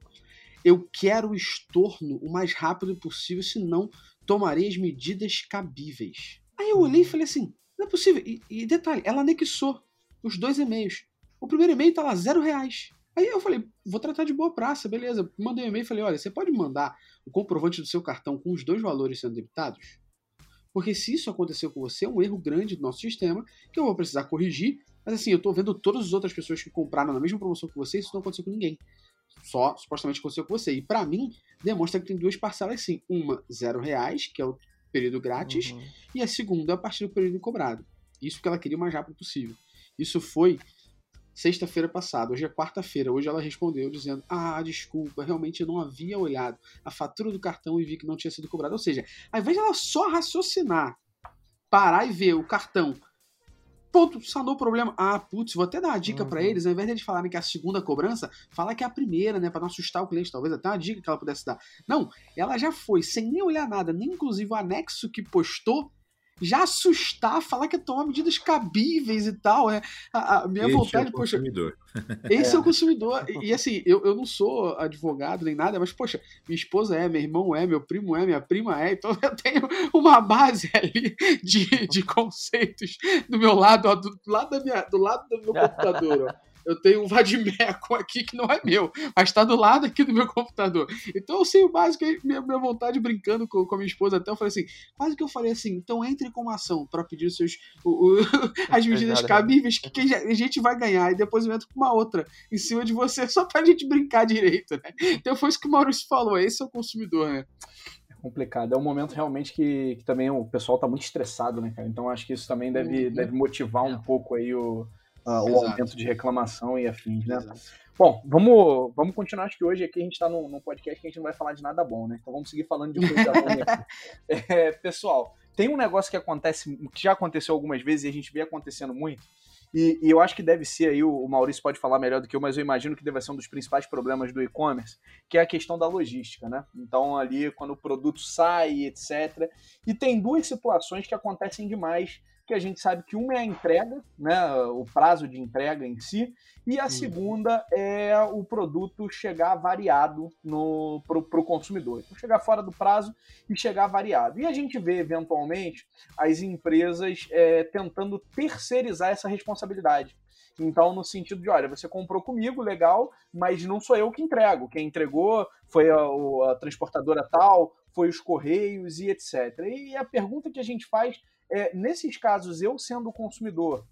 Eu quero o estorno o mais rápido possível, senão tomarei as medidas cabíveis. Aí eu olhei e falei assim: não é possível. E, e detalhe, ela anexou os dois e-mails. O primeiro e-mail tá lá, zero reais. Aí eu falei, vou tratar de boa praça, beleza. Mandei um e-mail e falei, olha, você pode mandar o comprovante do seu cartão com os dois valores sendo debitados? Porque se isso aconteceu com você, é um erro grande do nosso sistema que eu vou precisar corrigir. Mas assim, eu tô vendo todas as outras pessoas que compraram na mesma promoção que você, isso não aconteceu com ninguém. Só supostamente aconteceu com você. E para mim, demonstra que tem duas parcelas sim. Uma, zero reais, que é o período grátis, uhum. e a segunda a partir do período cobrado. Isso porque ela queria o mais rápido possível. Isso foi sexta-feira passada, hoje é quarta-feira. Hoje ela respondeu dizendo: Ah, desculpa, realmente eu não havia olhado a fatura do cartão e vi que não tinha sido cobrado. Ou seja, ao invés de ela só raciocinar, parar e ver o cartão Ponto, sanou o problema. Ah, putz, vou até dar uma dica uhum. para eles, ao invés de eles falarem que é a segunda cobrança, fala que é a primeira, né, para não assustar o cliente, talvez até uma dica que ela pudesse dar. Não, ela já foi, sem nem olhar nada, nem inclusive o anexo que postou, já assustar, falar que é tomar medidas cabíveis e tal. É, a, a minha esse vontade, é o poxa. Consumidor. Esse é, é o consumidor. E, e, assim, eu, eu não sou advogado nem nada, mas, poxa, minha esposa é, meu irmão é, meu primo é, minha prima é, então eu tenho uma base ali de, de conceitos do meu lado, ó, do, lado da minha, do lado do meu computador, ó eu tenho um Vadimeco aqui que não é meu, mas está do lado aqui do meu computador. Então eu sei o básico, minha, minha vontade brincando com, com a minha esposa até, eu falei assim, quase que eu falei assim, então entre com uma ação para pedir os seus, o, o, *laughs* as medidas cabíveis que, que, a gente vai ganhar, e depois eu entro com uma outra em cima de você, só pra gente brincar direito, né? Então foi isso que o Maurício falou, esse é o consumidor, né? É complicado. É um momento realmente que, que, também o pessoal tá muito estressado, né, cara? Então acho que isso também deve, uhum. deve motivar um é. pouco aí o, uh, o aumento de reclamação e afins, né? Exato. Bom, vamos, vamos continuar. Acho que hoje aqui a gente está num, num, podcast que a gente não vai falar de nada bom, né? Então vamos seguir falando de coisa ruim. *laughs* É, pessoal, tem um negócio que acontece, que já aconteceu algumas vezes e a gente vê acontecendo muito, e, e, eu acho que deve ser aí, o, Maurício pode falar melhor do que eu, mas eu imagino que deve ser um dos principais problemas do e-commerce, que é a questão da logística, né? Então, ali, quando o produto sai, etc. E tem duas situações que acontecem demais que a gente sabe que uma é a entrega, né, o prazo de entrega em si, e a uhum. segunda é o produto chegar variado para o consumidor. Então, chegar fora do prazo e chegar variado. E a gente vê, eventualmente, as empresas é, tentando terceirizar essa responsabilidade. Então, no sentido de, olha, você comprou comigo, legal, mas não sou eu que entrego. Quem entregou foi a, a transportadora tal, foi os correios e etc. E a pergunta que a gente faz é, nesses casos, eu sendo consumidor,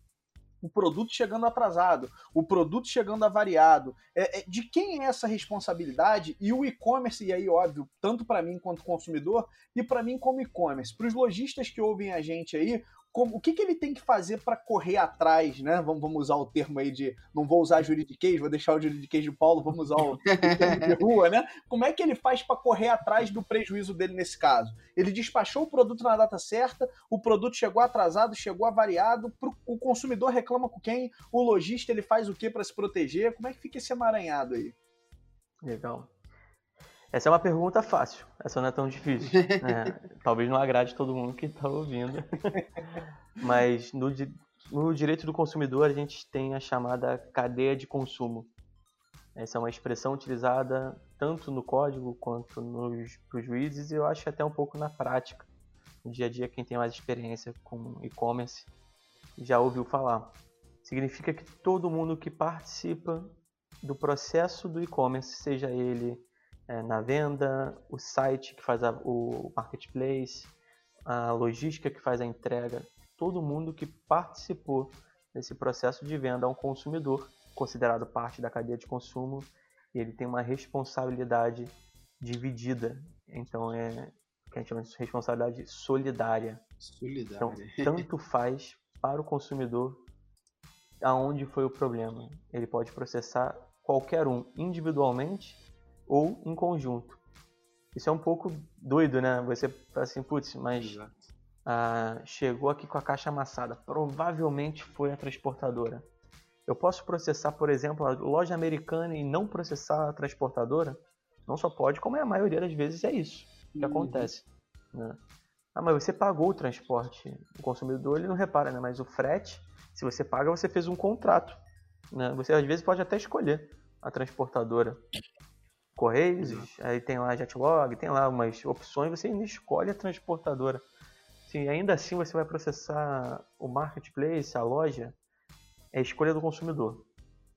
o produto chegando atrasado, o produto chegando avariado, é, é, de quem é essa responsabilidade? E o e-commerce, e aí, óbvio, tanto para mim quanto consumidor, e para mim como e-commerce. Para os lojistas que ouvem a gente aí, como, o que, que ele tem que fazer para correr atrás, né? Vamos, vamos usar o termo aí de. Não vou usar juridiquês, vou deixar o juridiquês do Paulo, vamos usar o, o termo de rua, né? Como é que ele faz para correr atrás do prejuízo dele nesse caso? Ele despachou o produto na data certa, o produto chegou atrasado, chegou avariado, pro, o consumidor reclama com quem? O lojista ele faz o que para se proteger? Como é que fica esse emaranhado aí? Legal. Essa é uma pergunta fácil, essa não é tão difícil. É, *laughs* talvez não agrade todo mundo que está ouvindo. Mas no, no direito do consumidor a gente tem a chamada cadeia de consumo. Essa é uma expressão utilizada tanto no código quanto nos juízes e eu acho até um pouco na prática. No dia a dia, quem tem mais experiência com e-commerce já ouviu falar. Significa que todo mundo que participa do processo do e-commerce, seja ele é, na venda, o site que faz a, o marketplace, a logística que faz a entrega, todo mundo que participou desse processo de venda a um consumidor, considerado parte da cadeia de consumo, ele tem uma responsabilidade dividida. Então é que a gente chama de responsabilidade solidária. Solidária. Então, tanto *laughs* faz para o consumidor aonde foi o problema. Ele pode processar qualquer um individualmente ou em conjunto. Isso é um pouco doido, né? Você fala assim, putz, mas ah, chegou aqui com a caixa amassada. Provavelmente foi a transportadora. Eu posso processar, por exemplo, a loja americana e não processar a transportadora? Não só pode, como é a maioria das vezes é isso que uhum. acontece. Né? Ah, mas você pagou o transporte. O consumidor ele não repara, né? Mas o frete, se você paga, você fez um contrato. Né? Você às vezes pode até escolher a transportadora. Correios, aí tem lá Jetlog, tem lá umas opções, você ainda escolhe a transportadora. Sim, ainda assim você vai processar o marketplace, a loja, é a escolha do consumidor.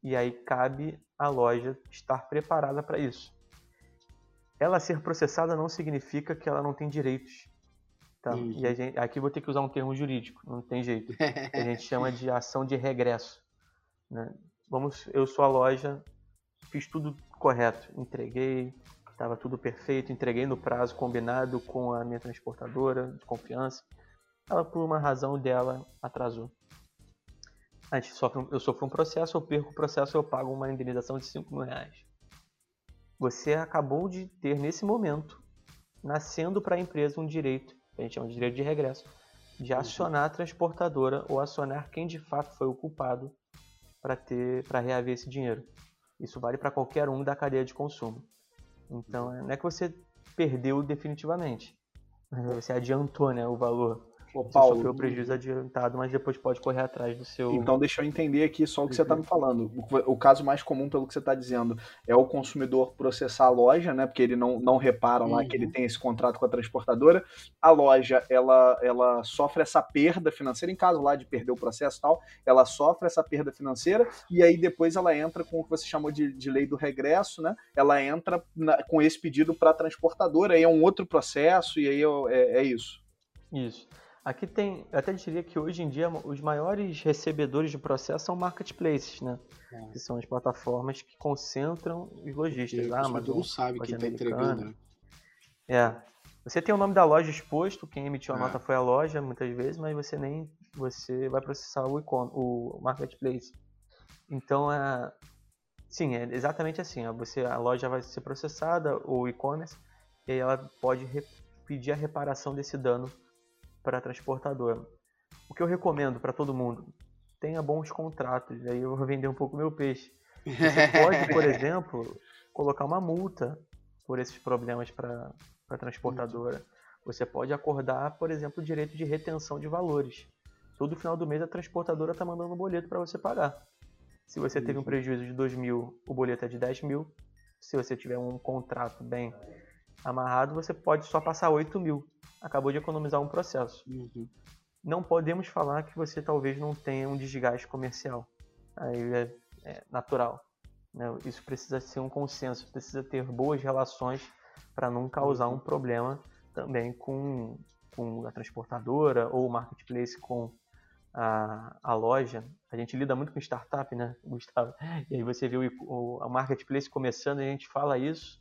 E aí cabe a loja estar preparada para isso. Ela ser processada não significa que ela não tem direitos. Tá? Uhum. E gente, aqui vou ter que usar um termo jurídico, não tem jeito. *laughs* a gente chama de ação de regresso. Né? Vamos, eu sou a loja, fiz tudo correto, entreguei, estava tudo perfeito, entreguei no prazo combinado com a minha transportadora de confiança. Ela, por uma razão dela, atrasou. A gente sofre, eu sofro um processo, eu perco o processo, eu pago uma indenização de 5 mil reais. Você acabou de ter, nesse momento, nascendo para a empresa um direito, que a gente chama de direito de regresso, de acionar a transportadora ou acionar quem de fato foi o culpado para ter para reaver esse dinheiro. Isso vale para qualquer um da cadeia de consumo. Então, não é que você perdeu definitivamente, você adiantou né, o valor. Ô, Paulo, sofreu prejuízo adiantado, mas depois pode correr atrás do seu. Então, deixa eu entender aqui só o que você está me falando. O, o, caso mais comum, pelo que você está dizendo, é o consumidor processar a loja, né? Porque ele não, não repara lá uhum. que ele uhum. tem esse contrato com a transportadora. A loja, ela, ela sofre essa perda financeira, em caso lá de perder o processo e tal, ela sofre essa perda financeira e aí depois ela entra com o que você chamou de, de lei do regresso, né? Ela entra na, com esse pedido para a transportadora, aí é um outro processo e aí é, é isso. Isso. Aqui tem, eu até diria que hoje em dia os maiores recebedores de processo são marketplaces, né? É. Que são as plataformas que concentram os lojistas. Porque Amazon, não sabe quem está entregando, né? É. Você tem o nome da loja exposto, quem emitiu a é. nota foi a loja, muitas vezes, mas você nem você vai processar o, o marketplace. Então, é, sim, é exatamente assim. Você, a loja vai ser processada, o e-commerce, e aí ela pode pedir a reparação desse dano para transportadora. O que eu recomendo para todo mundo, tenha bons contratos, aí eu vou vender um pouco meu peixe. Você *laughs* pode, por exemplo, colocar uma multa por esses problemas para a transportadora. Você pode acordar, por exemplo, o direito de retenção de valores. Todo final do mês a transportadora está mandando um boleto para você pagar. Se você teve um prejuízo de 2 mil, o boleto é de 10 mil. Se você tiver um contrato bem amarrado, você pode só passar 8 mil. Acabou de economizar um processo. Uhum. Não podemos falar que você talvez não tenha um desgaste comercial. Aí é, é natural. Né? Isso precisa ser um consenso, precisa ter boas relações para não causar um problema também com, com a transportadora ou o marketplace com a, a loja. A gente lida muito com startup, né, Gustavo? E aí você vê o, o, o marketplace começando e a gente fala isso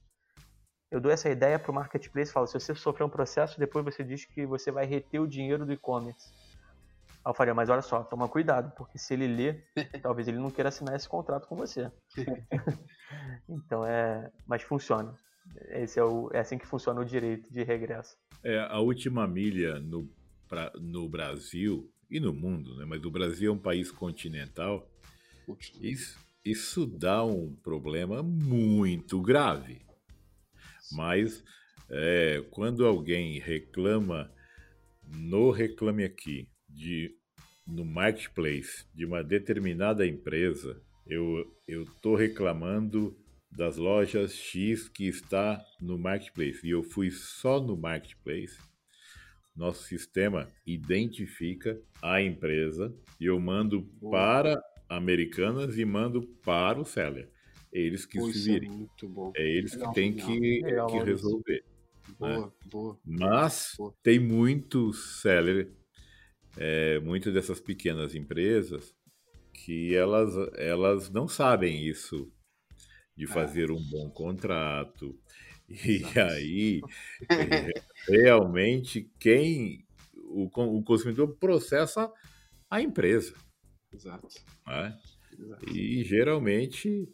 eu dou essa ideia para o marketplace e falo: se você sofrer um processo, depois você diz que você vai reter o dinheiro do e-commerce. Aí eu falei: mas olha só, toma cuidado, porque se ele ler, *laughs* talvez ele não queira assinar esse contrato com você. *laughs* então é. Mas funciona. Esse é, o, é assim que funciona o direito de regresso. É, a última milha no, pra, no Brasil e no mundo, né? mas o Brasil é um país continental. Isso, isso dá um problema muito grave mas é, quando alguém reclama no Reclame Aqui, de, no marketplace de uma determinada empresa, eu estou reclamando das lojas X que está no marketplace e eu fui só no marketplace, nosso sistema identifica a empresa e eu mando para Americanas e mando para o seller. É eles que Pô, se é virem. É, é eles legal, que têm que, legal, que resolver. Boa, né? boa. Mas boa. tem muito seller, é, muitas dessas pequenas empresas que elas, elas não sabem isso de fazer um bom contrato. E aí, realmente, quem o, o consumidor processa a empresa. Exato. Né? Exato. E geralmente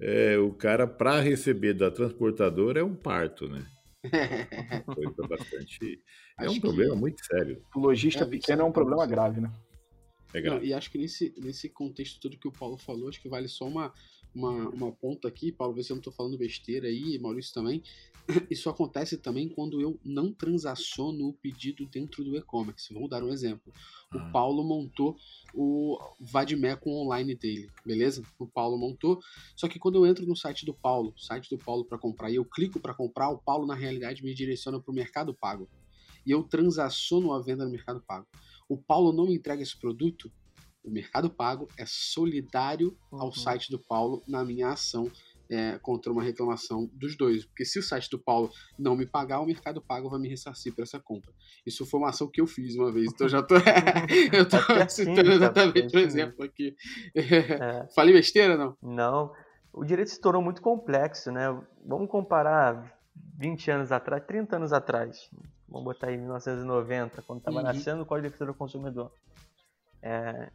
é, o cara, para receber da transportadora, é um parto, né? *laughs* Coisa bastante. É um problema muito sério. O lojista é, pequeno é um problema grave, né? É grave. Não, e acho que nesse, nesse contexto todo que o Paulo falou, acho que vale só uma, uma, uma ponta aqui, Paulo, ver se eu não estou falando besteira aí, Maurício também. *coughs* Isso acontece também quando eu não transaciono o pedido dentro do e-commerce. Vamos dar um exemplo. O ah. Paulo montou o Vadmeco online dele, beleza? O Paulo montou. Só que quando eu entro no site do Paulo, site do Paulo para comprar, e eu clico para comprar, o Paulo na realidade me direciona para o Mercado Pago. E eu transaciono a venda no Mercado Pago. O Paulo não me entrega esse produto, o Mercado Pago é solidário ao Uhum. site do Paulo na minha ação é, contra uma reclamação dos dois. Porque se o site do Paulo não me pagar, o Mercado Pago vai me ressarcir por essa compra. Isso foi uma ação que eu fiz uma vez, então eu já tô, *laughs* *laughs* eu tô Tá certinho, citando cara, exatamente é o isso exemplo aqui. É, *laughs* Falei besteira, não? não. O direito se tornou muito complexo, né? Vamos comparar 20 anos atrás, 30 anos atrás. Vamos botar aí 1990, quando estava Uhum. nascendo o Código de Defesa do Consumidor. É,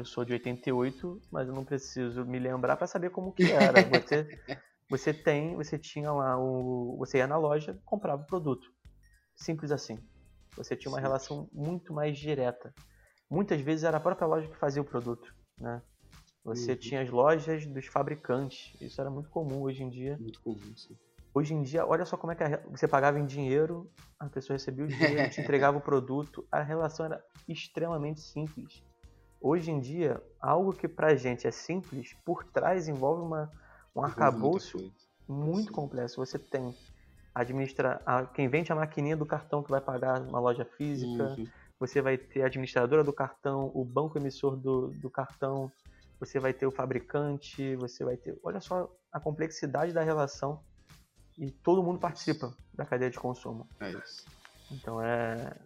eu sou de 88, mas eu não preciso me lembrar para saber como que era. Você, *laughs* você tem, você tinha lá o, você ia na loja, comprava o produto. Simples assim. Você tinha uma Sim. relação muito mais direta. Muitas vezes era a própria loja que fazia o produto, né? Você Uhum. tinha as lojas dos fabricantes. Isso era muito comum hoje em dia. Muito comum, sim. Hoje em dia, olha só como é que a você pagava em dinheiro, a pessoa recebia o dinheiro, te entregava o *laughs* produto, a relação era extremamente simples. Hoje em dia, algo que pra gente é simples, por trás envolve uma, um arcabouço muito complexo. Você tem administra a, quem vende a maquininha do cartão que vai pagar uma loja física, Uhum. você vai ter a administradora do cartão, o banco emissor do, do cartão, você vai ter o fabricante, você vai ter. Olha só a complexidade da relação e todo mundo participa da cadeia de consumo. É isso. Então é,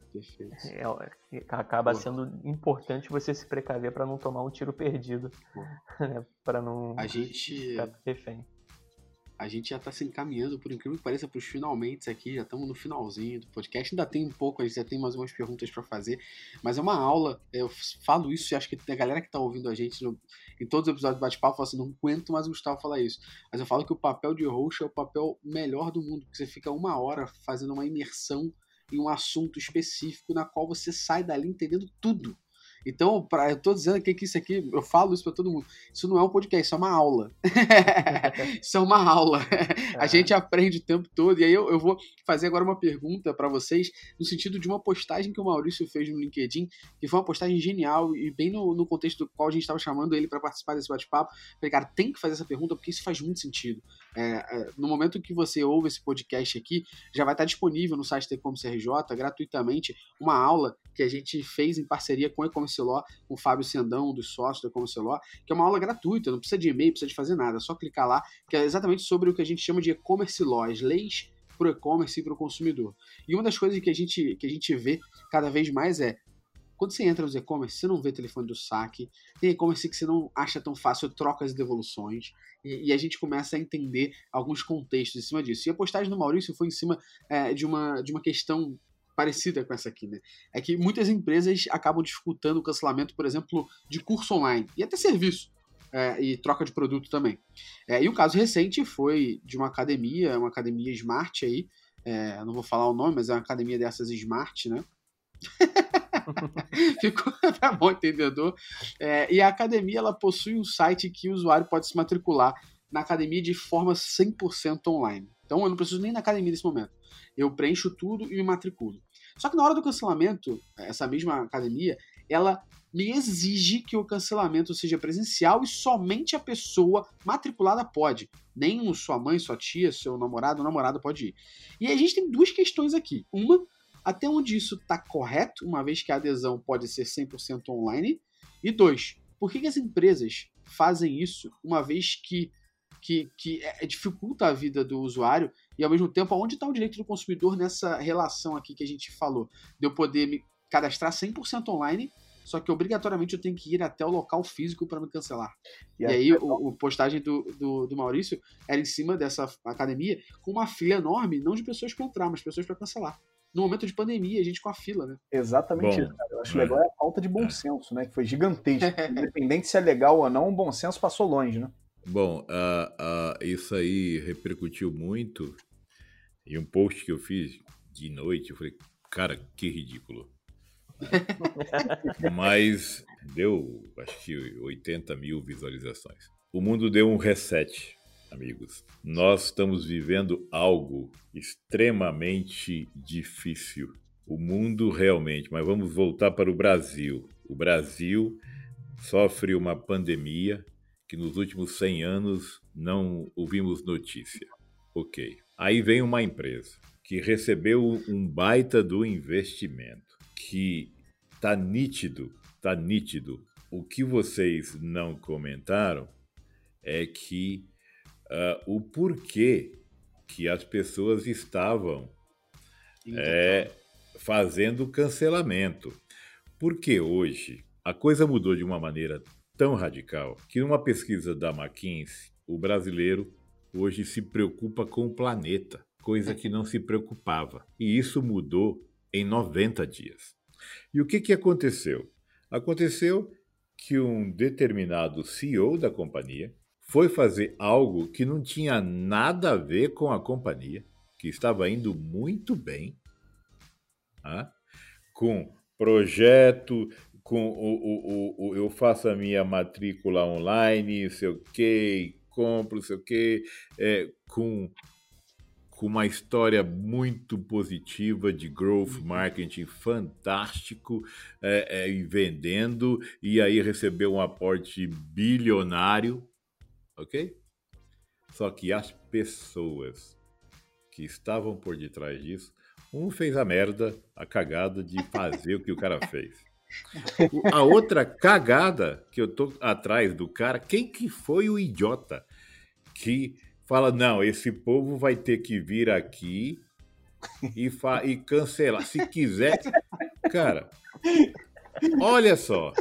é- é- acaba sendo importante você se precaver para não tomar um tiro perdido, Boa. *laughs* para não A gente, ficar refém. a gente já tá se encaminhando, por incrível que pareça, pros finalmente aqui. Já estamos no finalzinho do podcast. Ainda tem um pouco, a gente já tem mais umas perguntas para fazer. Mas é uma aula. Eu falo isso e acho que a galera que tá ouvindo a gente no- em todos os episódios do Bate-Papo fala assim: não aguento mais o Gustavo falar isso. Mas eu falo que o papel de host é o papel melhor do mundo, porque você fica uma hora fazendo uma imersão em um assunto específico na qual você sai dali entendendo tudo. Então, pra, eu tô dizendo aqui que isso aqui, eu falo isso pra todo mundo. Isso não é um podcast, isso é uma aula. *laughs* isso é uma aula. A É. gente aprende o tempo todo. E aí eu, eu vou fazer agora uma pergunta pra vocês, no sentido de uma postagem que o Maurício fez no LinkedIn, que foi uma postagem genial e bem no, no contexto do qual a gente estava chamando ele pra participar desse bate-papo. Falei, cara, tem que fazer essa pergunta porque isso faz muito sentido. É, é, no momento que você ouve esse podcast aqui, já vai estar disponível no site Tecom CRJ, gratuitamente, uma aula que a gente fez em parceria com o E-Commerce Law, com o Fábio Sendão, um dos sócios do E-Commerce Law, que é uma aula gratuita, não precisa de e-mail, precisa de fazer nada, é só clicar lá, que é exatamente sobre o que a gente chama de e-commerce law, as leis para o e-commerce e para o consumidor. E uma das coisas que a gente, que a gente vê cada vez mais é quando você entra nos e-commerce, você não vê telefone do saque, tem e-commerce que você não acha tão fácil trocas e devoluções, e, e a gente começa a entender alguns contextos em cima disso. E a postagem do Maurício foi em cima é, de, uma, de uma questão parecida com essa aqui, né? É que muitas empresas acabam dificultando o cancelamento, por exemplo, de curso online e até serviço. é, e troca de produto também. É, e o caso recente foi de uma academia, uma academia Smart aí, é, não vou falar o nome, mas é uma academia dessas Smart, né? *laughs* *laughs* Ficou para *laughs* bom entendedor. É, e a academia ela possui um site que o usuário pode se matricular na academia de forma 100% online. Então eu não preciso nem na academia nesse momento. Eu preencho tudo e me matriculo. Só que na hora do cancelamento, essa mesma academia, ela me exige que o cancelamento seja presencial e somente a pessoa matriculada pode. Nem sua mãe, sua tia, seu namorado ou namorada pode ir. E a gente tem duas questões aqui. Uma, até onde isso está correto, uma vez que a adesão pode ser 100% online. E dois, por que, que as empresas fazem isso uma vez que, que, que é, dificulta a vida do usuário e ao mesmo tempo, onde está o direito do consumidor nessa relação aqui que a gente falou? De eu poder me cadastrar 100% online, só que obrigatoriamente eu tenho que ir até o local físico para me cancelar. E, aí, o, o, postagem do, do, do, Maurício era em cima dessa academia com uma fila enorme, não de pessoas para entrar, mas pessoas para cancelar. No momento de pandemia, a gente com a fila, né? Exatamente Bom, isso, cara. Eu acho é. legal é a falta de bom senso, né? Que foi gigantesco. *laughs* Independente se é legal ou não, o bom senso passou longe, né? Bom, uh, uh, isso aí repercutiu muito. E um post que eu fiz de noite, eu falei, cara, que ridículo. *laughs* Mas deu, acho que 80 mil visualizações. O mundo deu um reset, amigos. Nós estamos vivendo algo extremamente difícil. O mundo realmente, mas vamos voltar para o Brasil. O Brasil sofre uma pandemia que nos últimos 100 anos não ouvimos notícia. Ok. Aí vem uma empresa que recebeu um baita do investimento, que tá nítido, tá nítido o que vocês não comentaram é que uh, o porquê que as pessoas estavam é, fazendo cancelamento. Porque hoje a coisa mudou de uma maneira tão radical que numa pesquisa da McKinsey, o brasileiro hoje se preocupa com o planeta, coisa que não se preocupava. E isso mudou em 90 dias. E o que, que aconteceu? Aconteceu que um determinado CEO da companhia foi fazer algo que não tinha nada a ver com a companhia, que estava indo muito bem, tá? com projeto, com o, o, o, eu faço a minha matrícula online, sei o que, compro, sei o que, é, com, com uma história muito positiva de growth uhum. marketing fantástico, é, é, e vendendo, e aí recebeu um aporte bilionário, ok? Só que as pessoas que estavam por detrás disso, um fez a merda, a cagada de fazer o que o cara *laughs* fez. A outra cagada que eu tô atrás do cara, quem que foi o idiota que fala, não, esse povo vai ter que vir aqui e, e cancelar. Se quiser. Cara, olha só.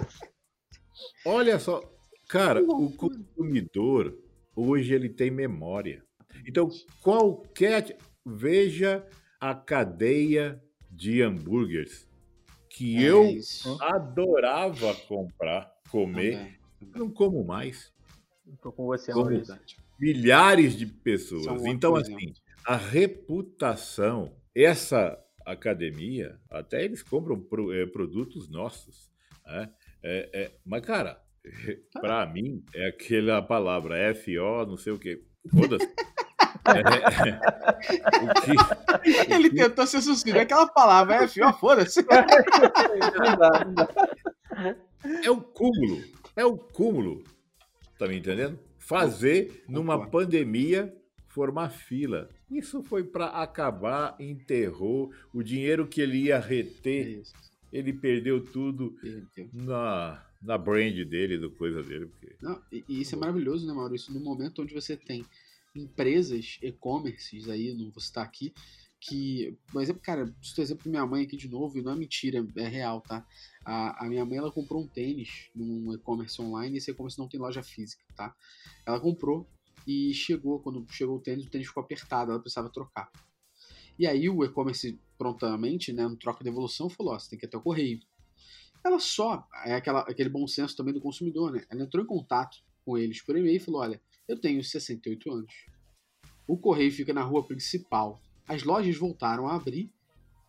Olha só. Cara, o consumidor hoje ele tem memória. Então, qualquer. Veja a cadeia de hambúrgueres que é eu isso. adorava comprar, comer, não como mais. Estou com você, como milhares de pessoas. Então, assim, a reputação, essa academia, até eles compram é, produtos nossos. Né? É, é, mas, cara, *laughs* para mim, é aquela palavra FO, não sei o quê. Foda-se. É, que, *laughs* Ele que... tentou ser sucinto. Aquela palavra FO, foda-se. *laughs* É o cúmulo. É o cúmulo. Tá me entendendo? Fazer numa pandemia formar fila. Isso foi para acabar, enterrou o dinheiro que ele ia reter. Ele perdeu tudo na na brand dele, do coisa dele. Porque... Não, e, e, isso é maravilhoso, né, Maurício? No momento onde você tem empresas, e-commerces aí, não vou citar aqui, que, por exemplo, cara, estou exemplo minha mãe aqui de novo, e não é mentira, é real, tá? A, a minha mãe, ela comprou um tênis num e-commerce online, e esse e-commerce não tem loja física, tá? Ela comprou e chegou, quando chegou o tênis, o tênis ficou apertado, ela precisava trocar. E aí o e-commerce prontamente, né, no troca de devolução, falou, ó, você tem que ir até o correio. Ela só, é aquela, aquele bom senso também do consumidor, né? Ela entrou em contato com eles por e-mail e falou: olha, eu tenho 68 anos. O correio fica na rua principal. As lojas voltaram a abrir.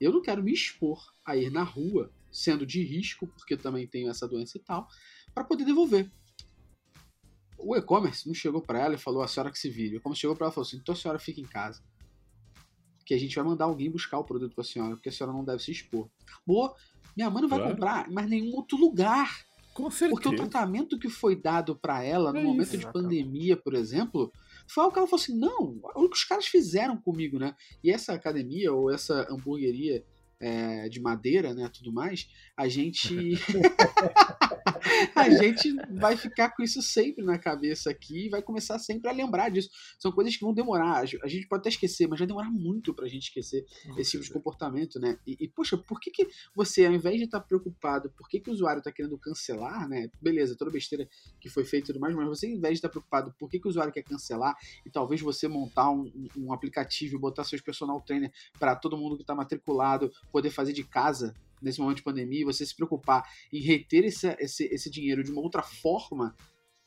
Eu não quero me expor a ir na rua, sendo de risco, porque também tenho essa doença e tal, para poder devolver. O e-commerce não chegou para ela e falou: a senhora que se vire. O e-commerce chegou para ela falou assim: então a senhora fica em casa. Que a gente vai mandar alguém buscar o produto para a senhora, porque a senhora não deve se expor. Acabou minha mãe não vai claro. comprar em mais nenhum outro lugar. Com certeza. Porque o tratamento que foi dado para ela no é momento isso, de pandemia, por exemplo, foi algo que ela falou assim: não, o que os caras fizeram comigo, né? E essa academia ou essa hamburgueria é, de madeira, né, tudo mais, a gente *laughs* *laughs* a gente vai ficar com isso sempre na cabeça aqui e vai começar sempre a lembrar disso. São coisas que vão demorar, a gente pode até esquecer, mas vai demorar muito pra gente esquecer esse tipo de comportamento, né? E, e, poxa, por que, que você, ao invés de estar tá preocupado, por que, que o usuário está querendo cancelar, né? Beleza, toda besteira que foi feita e tudo mais, mas você, ao invés de estar tá preocupado, por que, que o usuário quer cancelar e talvez você montar um, um aplicativo e botar seus personal trainer para todo mundo que está matriculado poder fazer de casa nesse momento de pandemia, você se preocupar em reter esse, esse, esse dinheiro de uma outra forma,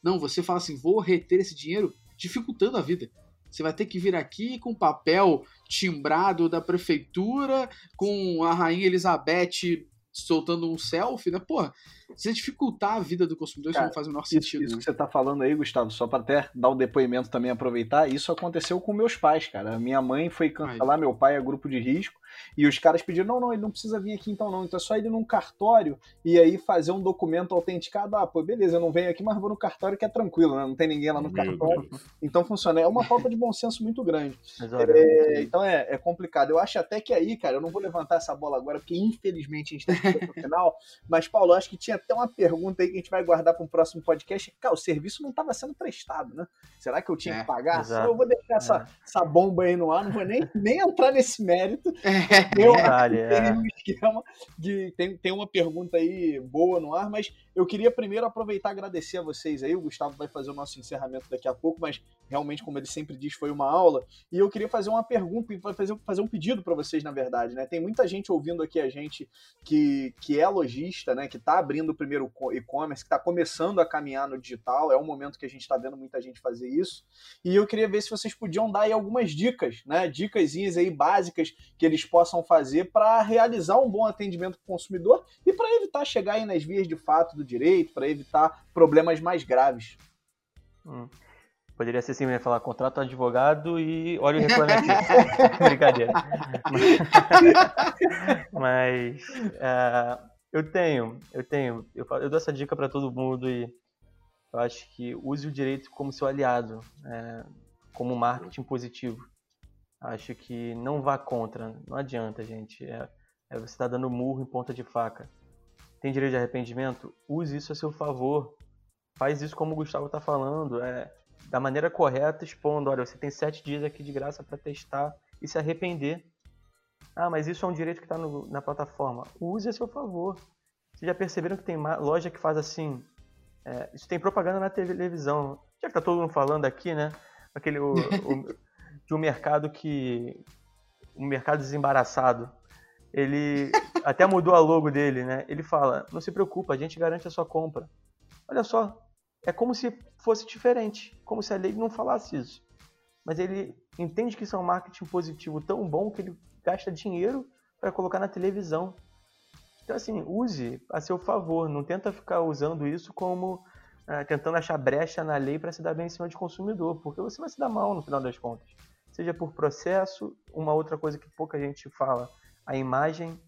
não, você fala assim, vou reter esse dinheiro dificultando a vida. Você vai ter que vir aqui com papel timbrado da prefeitura, com a rainha Elizabeth soltando um selfie, né? Porra, se dificultar a vida do consumidor, Cara, isso não faz o menor sentido. Isso, né? que você tá falando aí, Gustavo, só para até dar o depoimento também, aproveitar, isso aconteceu com meus pais, cara. Minha mãe foi cancelar, Ai. meu pai é grupo de risco, E os caras pediram: não, não, ele não precisa vir aqui então, não. Então é só ir num cartório e aí fazer um documento autenticado. Ah, pô, beleza, eu não venho aqui, mas vou no cartório que é tranquilo, né? Não tem ninguém lá no Meu cartório. Deus. Então funciona. É uma falta de bom senso muito grande. É, então é, é, complicado. Eu acho até que aí, cara, eu não vou levantar essa bola agora, porque infelizmente a gente tá no *laughs* final. Mas, Paulo, acho que tinha até uma pergunta aí que a gente vai guardar para um próximo podcast. Cara, o serviço não estava sendo prestado, né? Será que eu tinha é, que pagar? Exato. Eu vou deixar essa, é. essa bomba aí no ar, não vou nem, nem entrar nesse mérito. É. *laughs* Eu tem é. um esquema de. Tem, tem uma pergunta aí boa no ar, mas eu queria primeiro aproveitar e agradecer a vocês aí. O Gustavo vai fazer o nosso encerramento daqui a pouco, mas realmente, como ele sempre diz, foi uma aula. E eu queria fazer uma pergunta e fazer, fazer um pedido para vocês, na verdade, né? Tem muita gente ouvindo aqui a gente que, que é lojista, né? Que está abrindo o primeiro e-commerce, que está começando a caminhar no digital. É um momento que a gente está vendo muita gente fazer isso. E eu queria ver se vocês podiam dar aí algumas dicas, né? Dicas aí básicas que eles possam fazer para realizar um bom atendimento para o consumidor e para evitar chegar aí nas vias de fato do direito, para evitar problemas mais graves. Hum. Poderia ser assim, né? Falar contrato advogado e olha o reclame aqui. *laughs* Brincadeira. *laughs* Mas uh, eu tenho, eu tenho, eu, eu dou essa dica para todo mundo e eu acho que use o direito como seu aliado, é, como marketing positivo. Acho que não vá contra, não adianta, gente. É, é você está dando murro em ponta de faca tem direito de arrependimento, use isso a seu favor. Faz isso como o Gustavo está falando, é, da maneira correta, expondo: olha, você tem sete dias aqui de graça para testar e se arrepender. Ah, mas isso é um direito que está na plataforma. Use a seu favor. Vocês já perceberam que tem loja que faz assim? É, isso tem propaganda na televisão. Já que tá todo mundo falando aqui, né? Aquele o, o, *laughs* de um mercado que. Um mercado desembaraçado ele *laughs* até mudou a logo dele, né? Ele fala: não se preocupa, a gente garante a sua compra. Olha só, é como se fosse diferente, como se a lei não falasse isso. Mas ele entende que isso é um marketing positivo tão bom que ele gasta dinheiro para colocar na televisão. Então, assim, use a seu favor, não tenta ficar usando isso como uh, tentando achar brecha na lei para se dar bem em cima de consumidor, porque você vai se dar mal no final das contas. Seja por processo, uma outra coisa que pouca gente fala a imagem,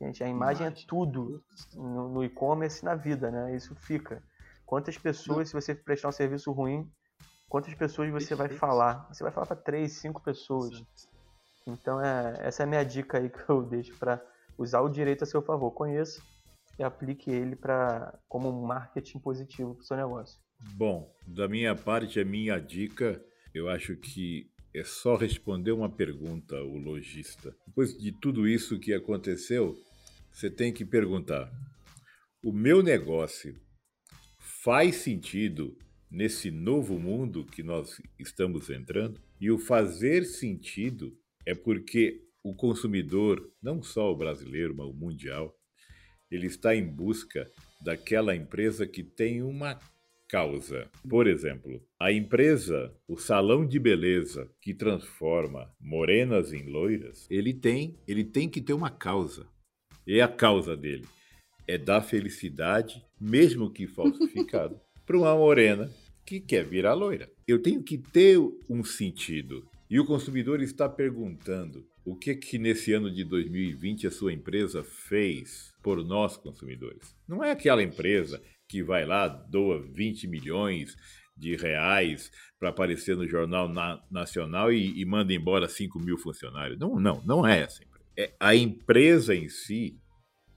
gente, a imagem, é imagem. é tudo no, no e-commerce na vida, né? Isso fica. Quantas pessoas, se você prestar um serviço ruim, quantas pessoas você vai falar? Você vai falar para três, cinco pessoas. Então, é, essa é a minha dica aí *laughs* que eu deixo para usar o direito a seu favor. Conheça e aplique ele para como um marketing positivo para o seu negócio. Bom, da minha parte, a minha dica, eu acho que é só responder uma pergunta, o lojista. Depois de tudo isso que aconteceu, você tem que perguntar: o meu negócio faz sentido nesse novo mundo que nós estamos entrando? E o fazer sentido é porque o consumidor, não só o brasileiro, mas o mundial, ele está em busca daquela empresa que tem uma causa. Por exemplo, a empresa, o salão de beleza que transforma morenas em loiras, ele tem, ele tem que ter uma causa. E a causa dele é dar felicidade, mesmo que falsificado, *laughs* para uma morena que quer virar loira. Eu tenho que ter um sentido. E o consumidor está perguntando: o que que nesse ano de 2020 a sua empresa fez por nós consumidores? Não é aquela empresa que vai lá, doa 20 milhões de reais para aparecer no Jornal na, Nacional e, e, manda embora 5 mil funcionários. Não, não, não é essa. É, a empresa em si,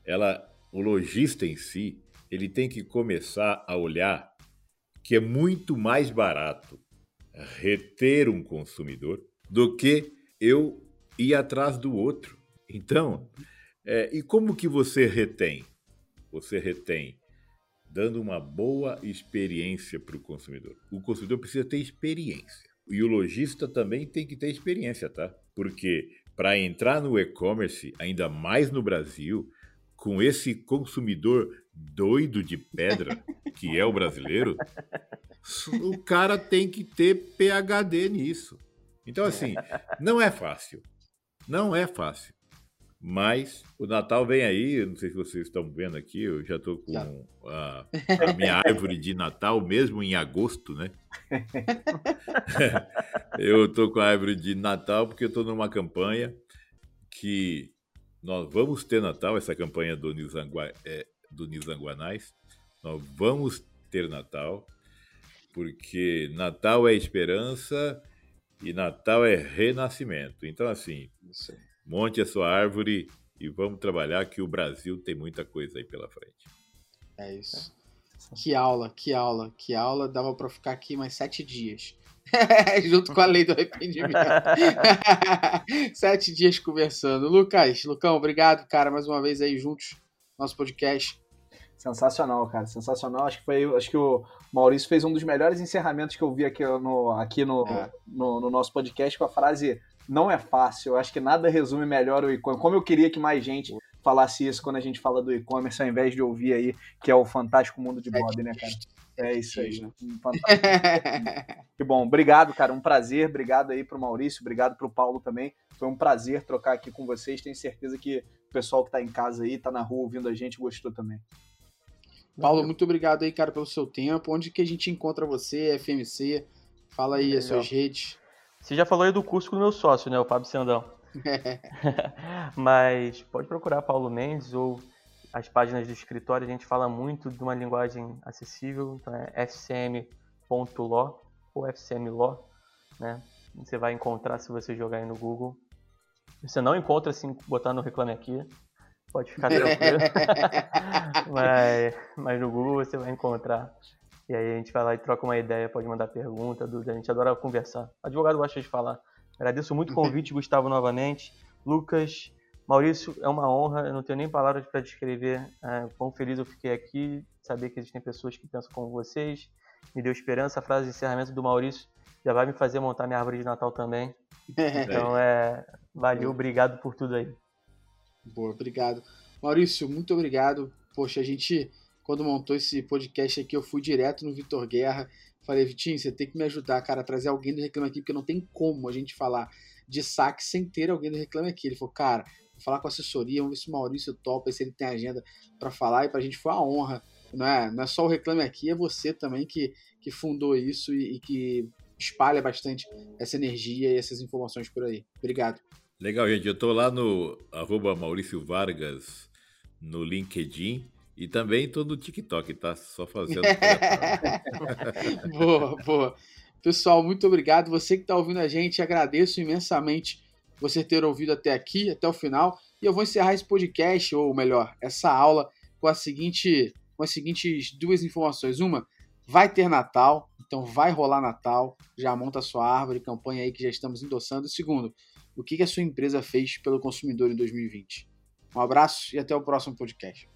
ela, o lojista em si, ele tem que começar a olhar que é muito mais barato reter um consumidor do que eu ir atrás do outro. Então, é, e como que você retém? Você retém dando uma boa experiência para o consumidor. O consumidor precisa ter experiência. E o lojista também tem que ter experiência, tá? Porque para entrar no e-commerce, ainda mais no Brasil, com esse consumidor doido de pedra, *laughs* que é o brasileiro, o cara tem que ter PhD nisso. Então, assim, não é fácil. Não é fácil. Mas o Natal vem aí, não sei se vocês estão vendo aqui, eu já estou com a, a, minha *laughs* árvore de Natal, mesmo em agosto, né? *laughs* eu estou com a árvore de Natal porque eu estou numa campanha que nós vamos ter Natal, essa campanha do Nizangua, é, do Nizanguanais, nós vamos ter Natal, porque Natal é esperança e Natal é renascimento. Então, assim, monte a sua árvore e vamos trabalhar que o Brasil tem muita coisa aí pela frente. É isso. Que aula, que aula, que aula. Dava para ficar aqui mais sete dias. *laughs* Junto com a lei do arrependimento. *laughs* sete dias conversando. Lucas, Lucão, obrigado, cara, mais uma vez aí juntos, nosso podcast. Sensacional, cara, sensacional. Acho que foi, acho que o Maurício fez um dos melhores encerramentos que eu vi aqui no, aqui no, é. no, no, nosso podcast com a frase não é fácil. Eu acho que nada resume melhor o e-commerce. Como eu queria que mais gente falasse isso quando a gente fala do e-commerce, ao invés de ouvir aí que é o fantástico mundo de Bob, né, cara? É isso aí. Né? *laughs* que bom. Obrigado, cara. Um prazer. Obrigado aí pro Maurício. Obrigado pro Paulo também. Foi um prazer trocar aqui com vocês. Tenho certeza que o pessoal que tá em casa aí, tá na rua ouvindo a gente, gostou também. Paulo, muito obrigado aí, cara, pelo seu tempo. Onde que a gente encontra você, FMC? Fala aí as suas redes. Você já falou aí do curso com o meu sócio, né, o Fábio Sandão. *laughs* *laughs* Mas pode procurar Paulo Mendes ou as páginas do escritório. A gente fala muito de uma linguagem acessível, então é fcm.law ou fcmlaw, né? Você vai encontrar se você jogar aí no Google. Você não encontra assim botando Reclame Aqui, pode ficar tranquilo. *laughs* mas, mas no Google você vai encontrar. E aí a gente vai lá e troca uma ideia, pode mandar pergunta, dúvida. A gente adora conversar. Advogado gosta de falar. Agradeço muito o convite, Gustavo, novamente. Lucas, Maurício, é uma honra. Eu não tenho nem palavras para descrever é, quão feliz eu fiquei aqui, saber que existem pessoas que pensam como vocês. Me deu esperança. A frase de encerramento do Maurício já vai me fazer montar minha árvore de Natal também. *laughs* Então, é, valeu, obrigado por tudo aí. Boa, obrigado. Maurício, muito obrigado. Poxa, a gente, quando montou esse podcast aqui, eu fui direto no Vitor Guerra. Falei, Vitinho, você tem que me ajudar, cara, a trazer alguém do Reclame Aqui, porque não tem como a gente falar de saque sem ter alguém do Reclame Aqui. Ele falou, cara, vou falar com a assessoria, vamos ver se o Maurício topa, se ele tem agenda para falar. E pra gente foi uma honra. Não é, não é só o Reclame Aqui, é você também que, que fundou isso e, e que espalha bastante essa energia e essas informações por aí. Obrigado. Legal, gente. Eu estou lá no arroba Maurício Vargas no LinkedIn e também estou no TikTok, tá? Só fazendo. *laughs* boa, boa. Pessoal, muito obrigado. Você que está ouvindo a gente, agradeço imensamente você ter ouvido até aqui, até o final. E eu vou encerrar esse podcast, ou melhor, essa aula, com, a seguinte, com as seguintes duas informações. Uma, vai ter Natal, então vai rolar Natal. Já monta a sua árvore, campanha aí que já estamos endossando. E segundo, o que a sua empresa fez pelo consumidor em 2020. Um abraço e até o próximo podcast.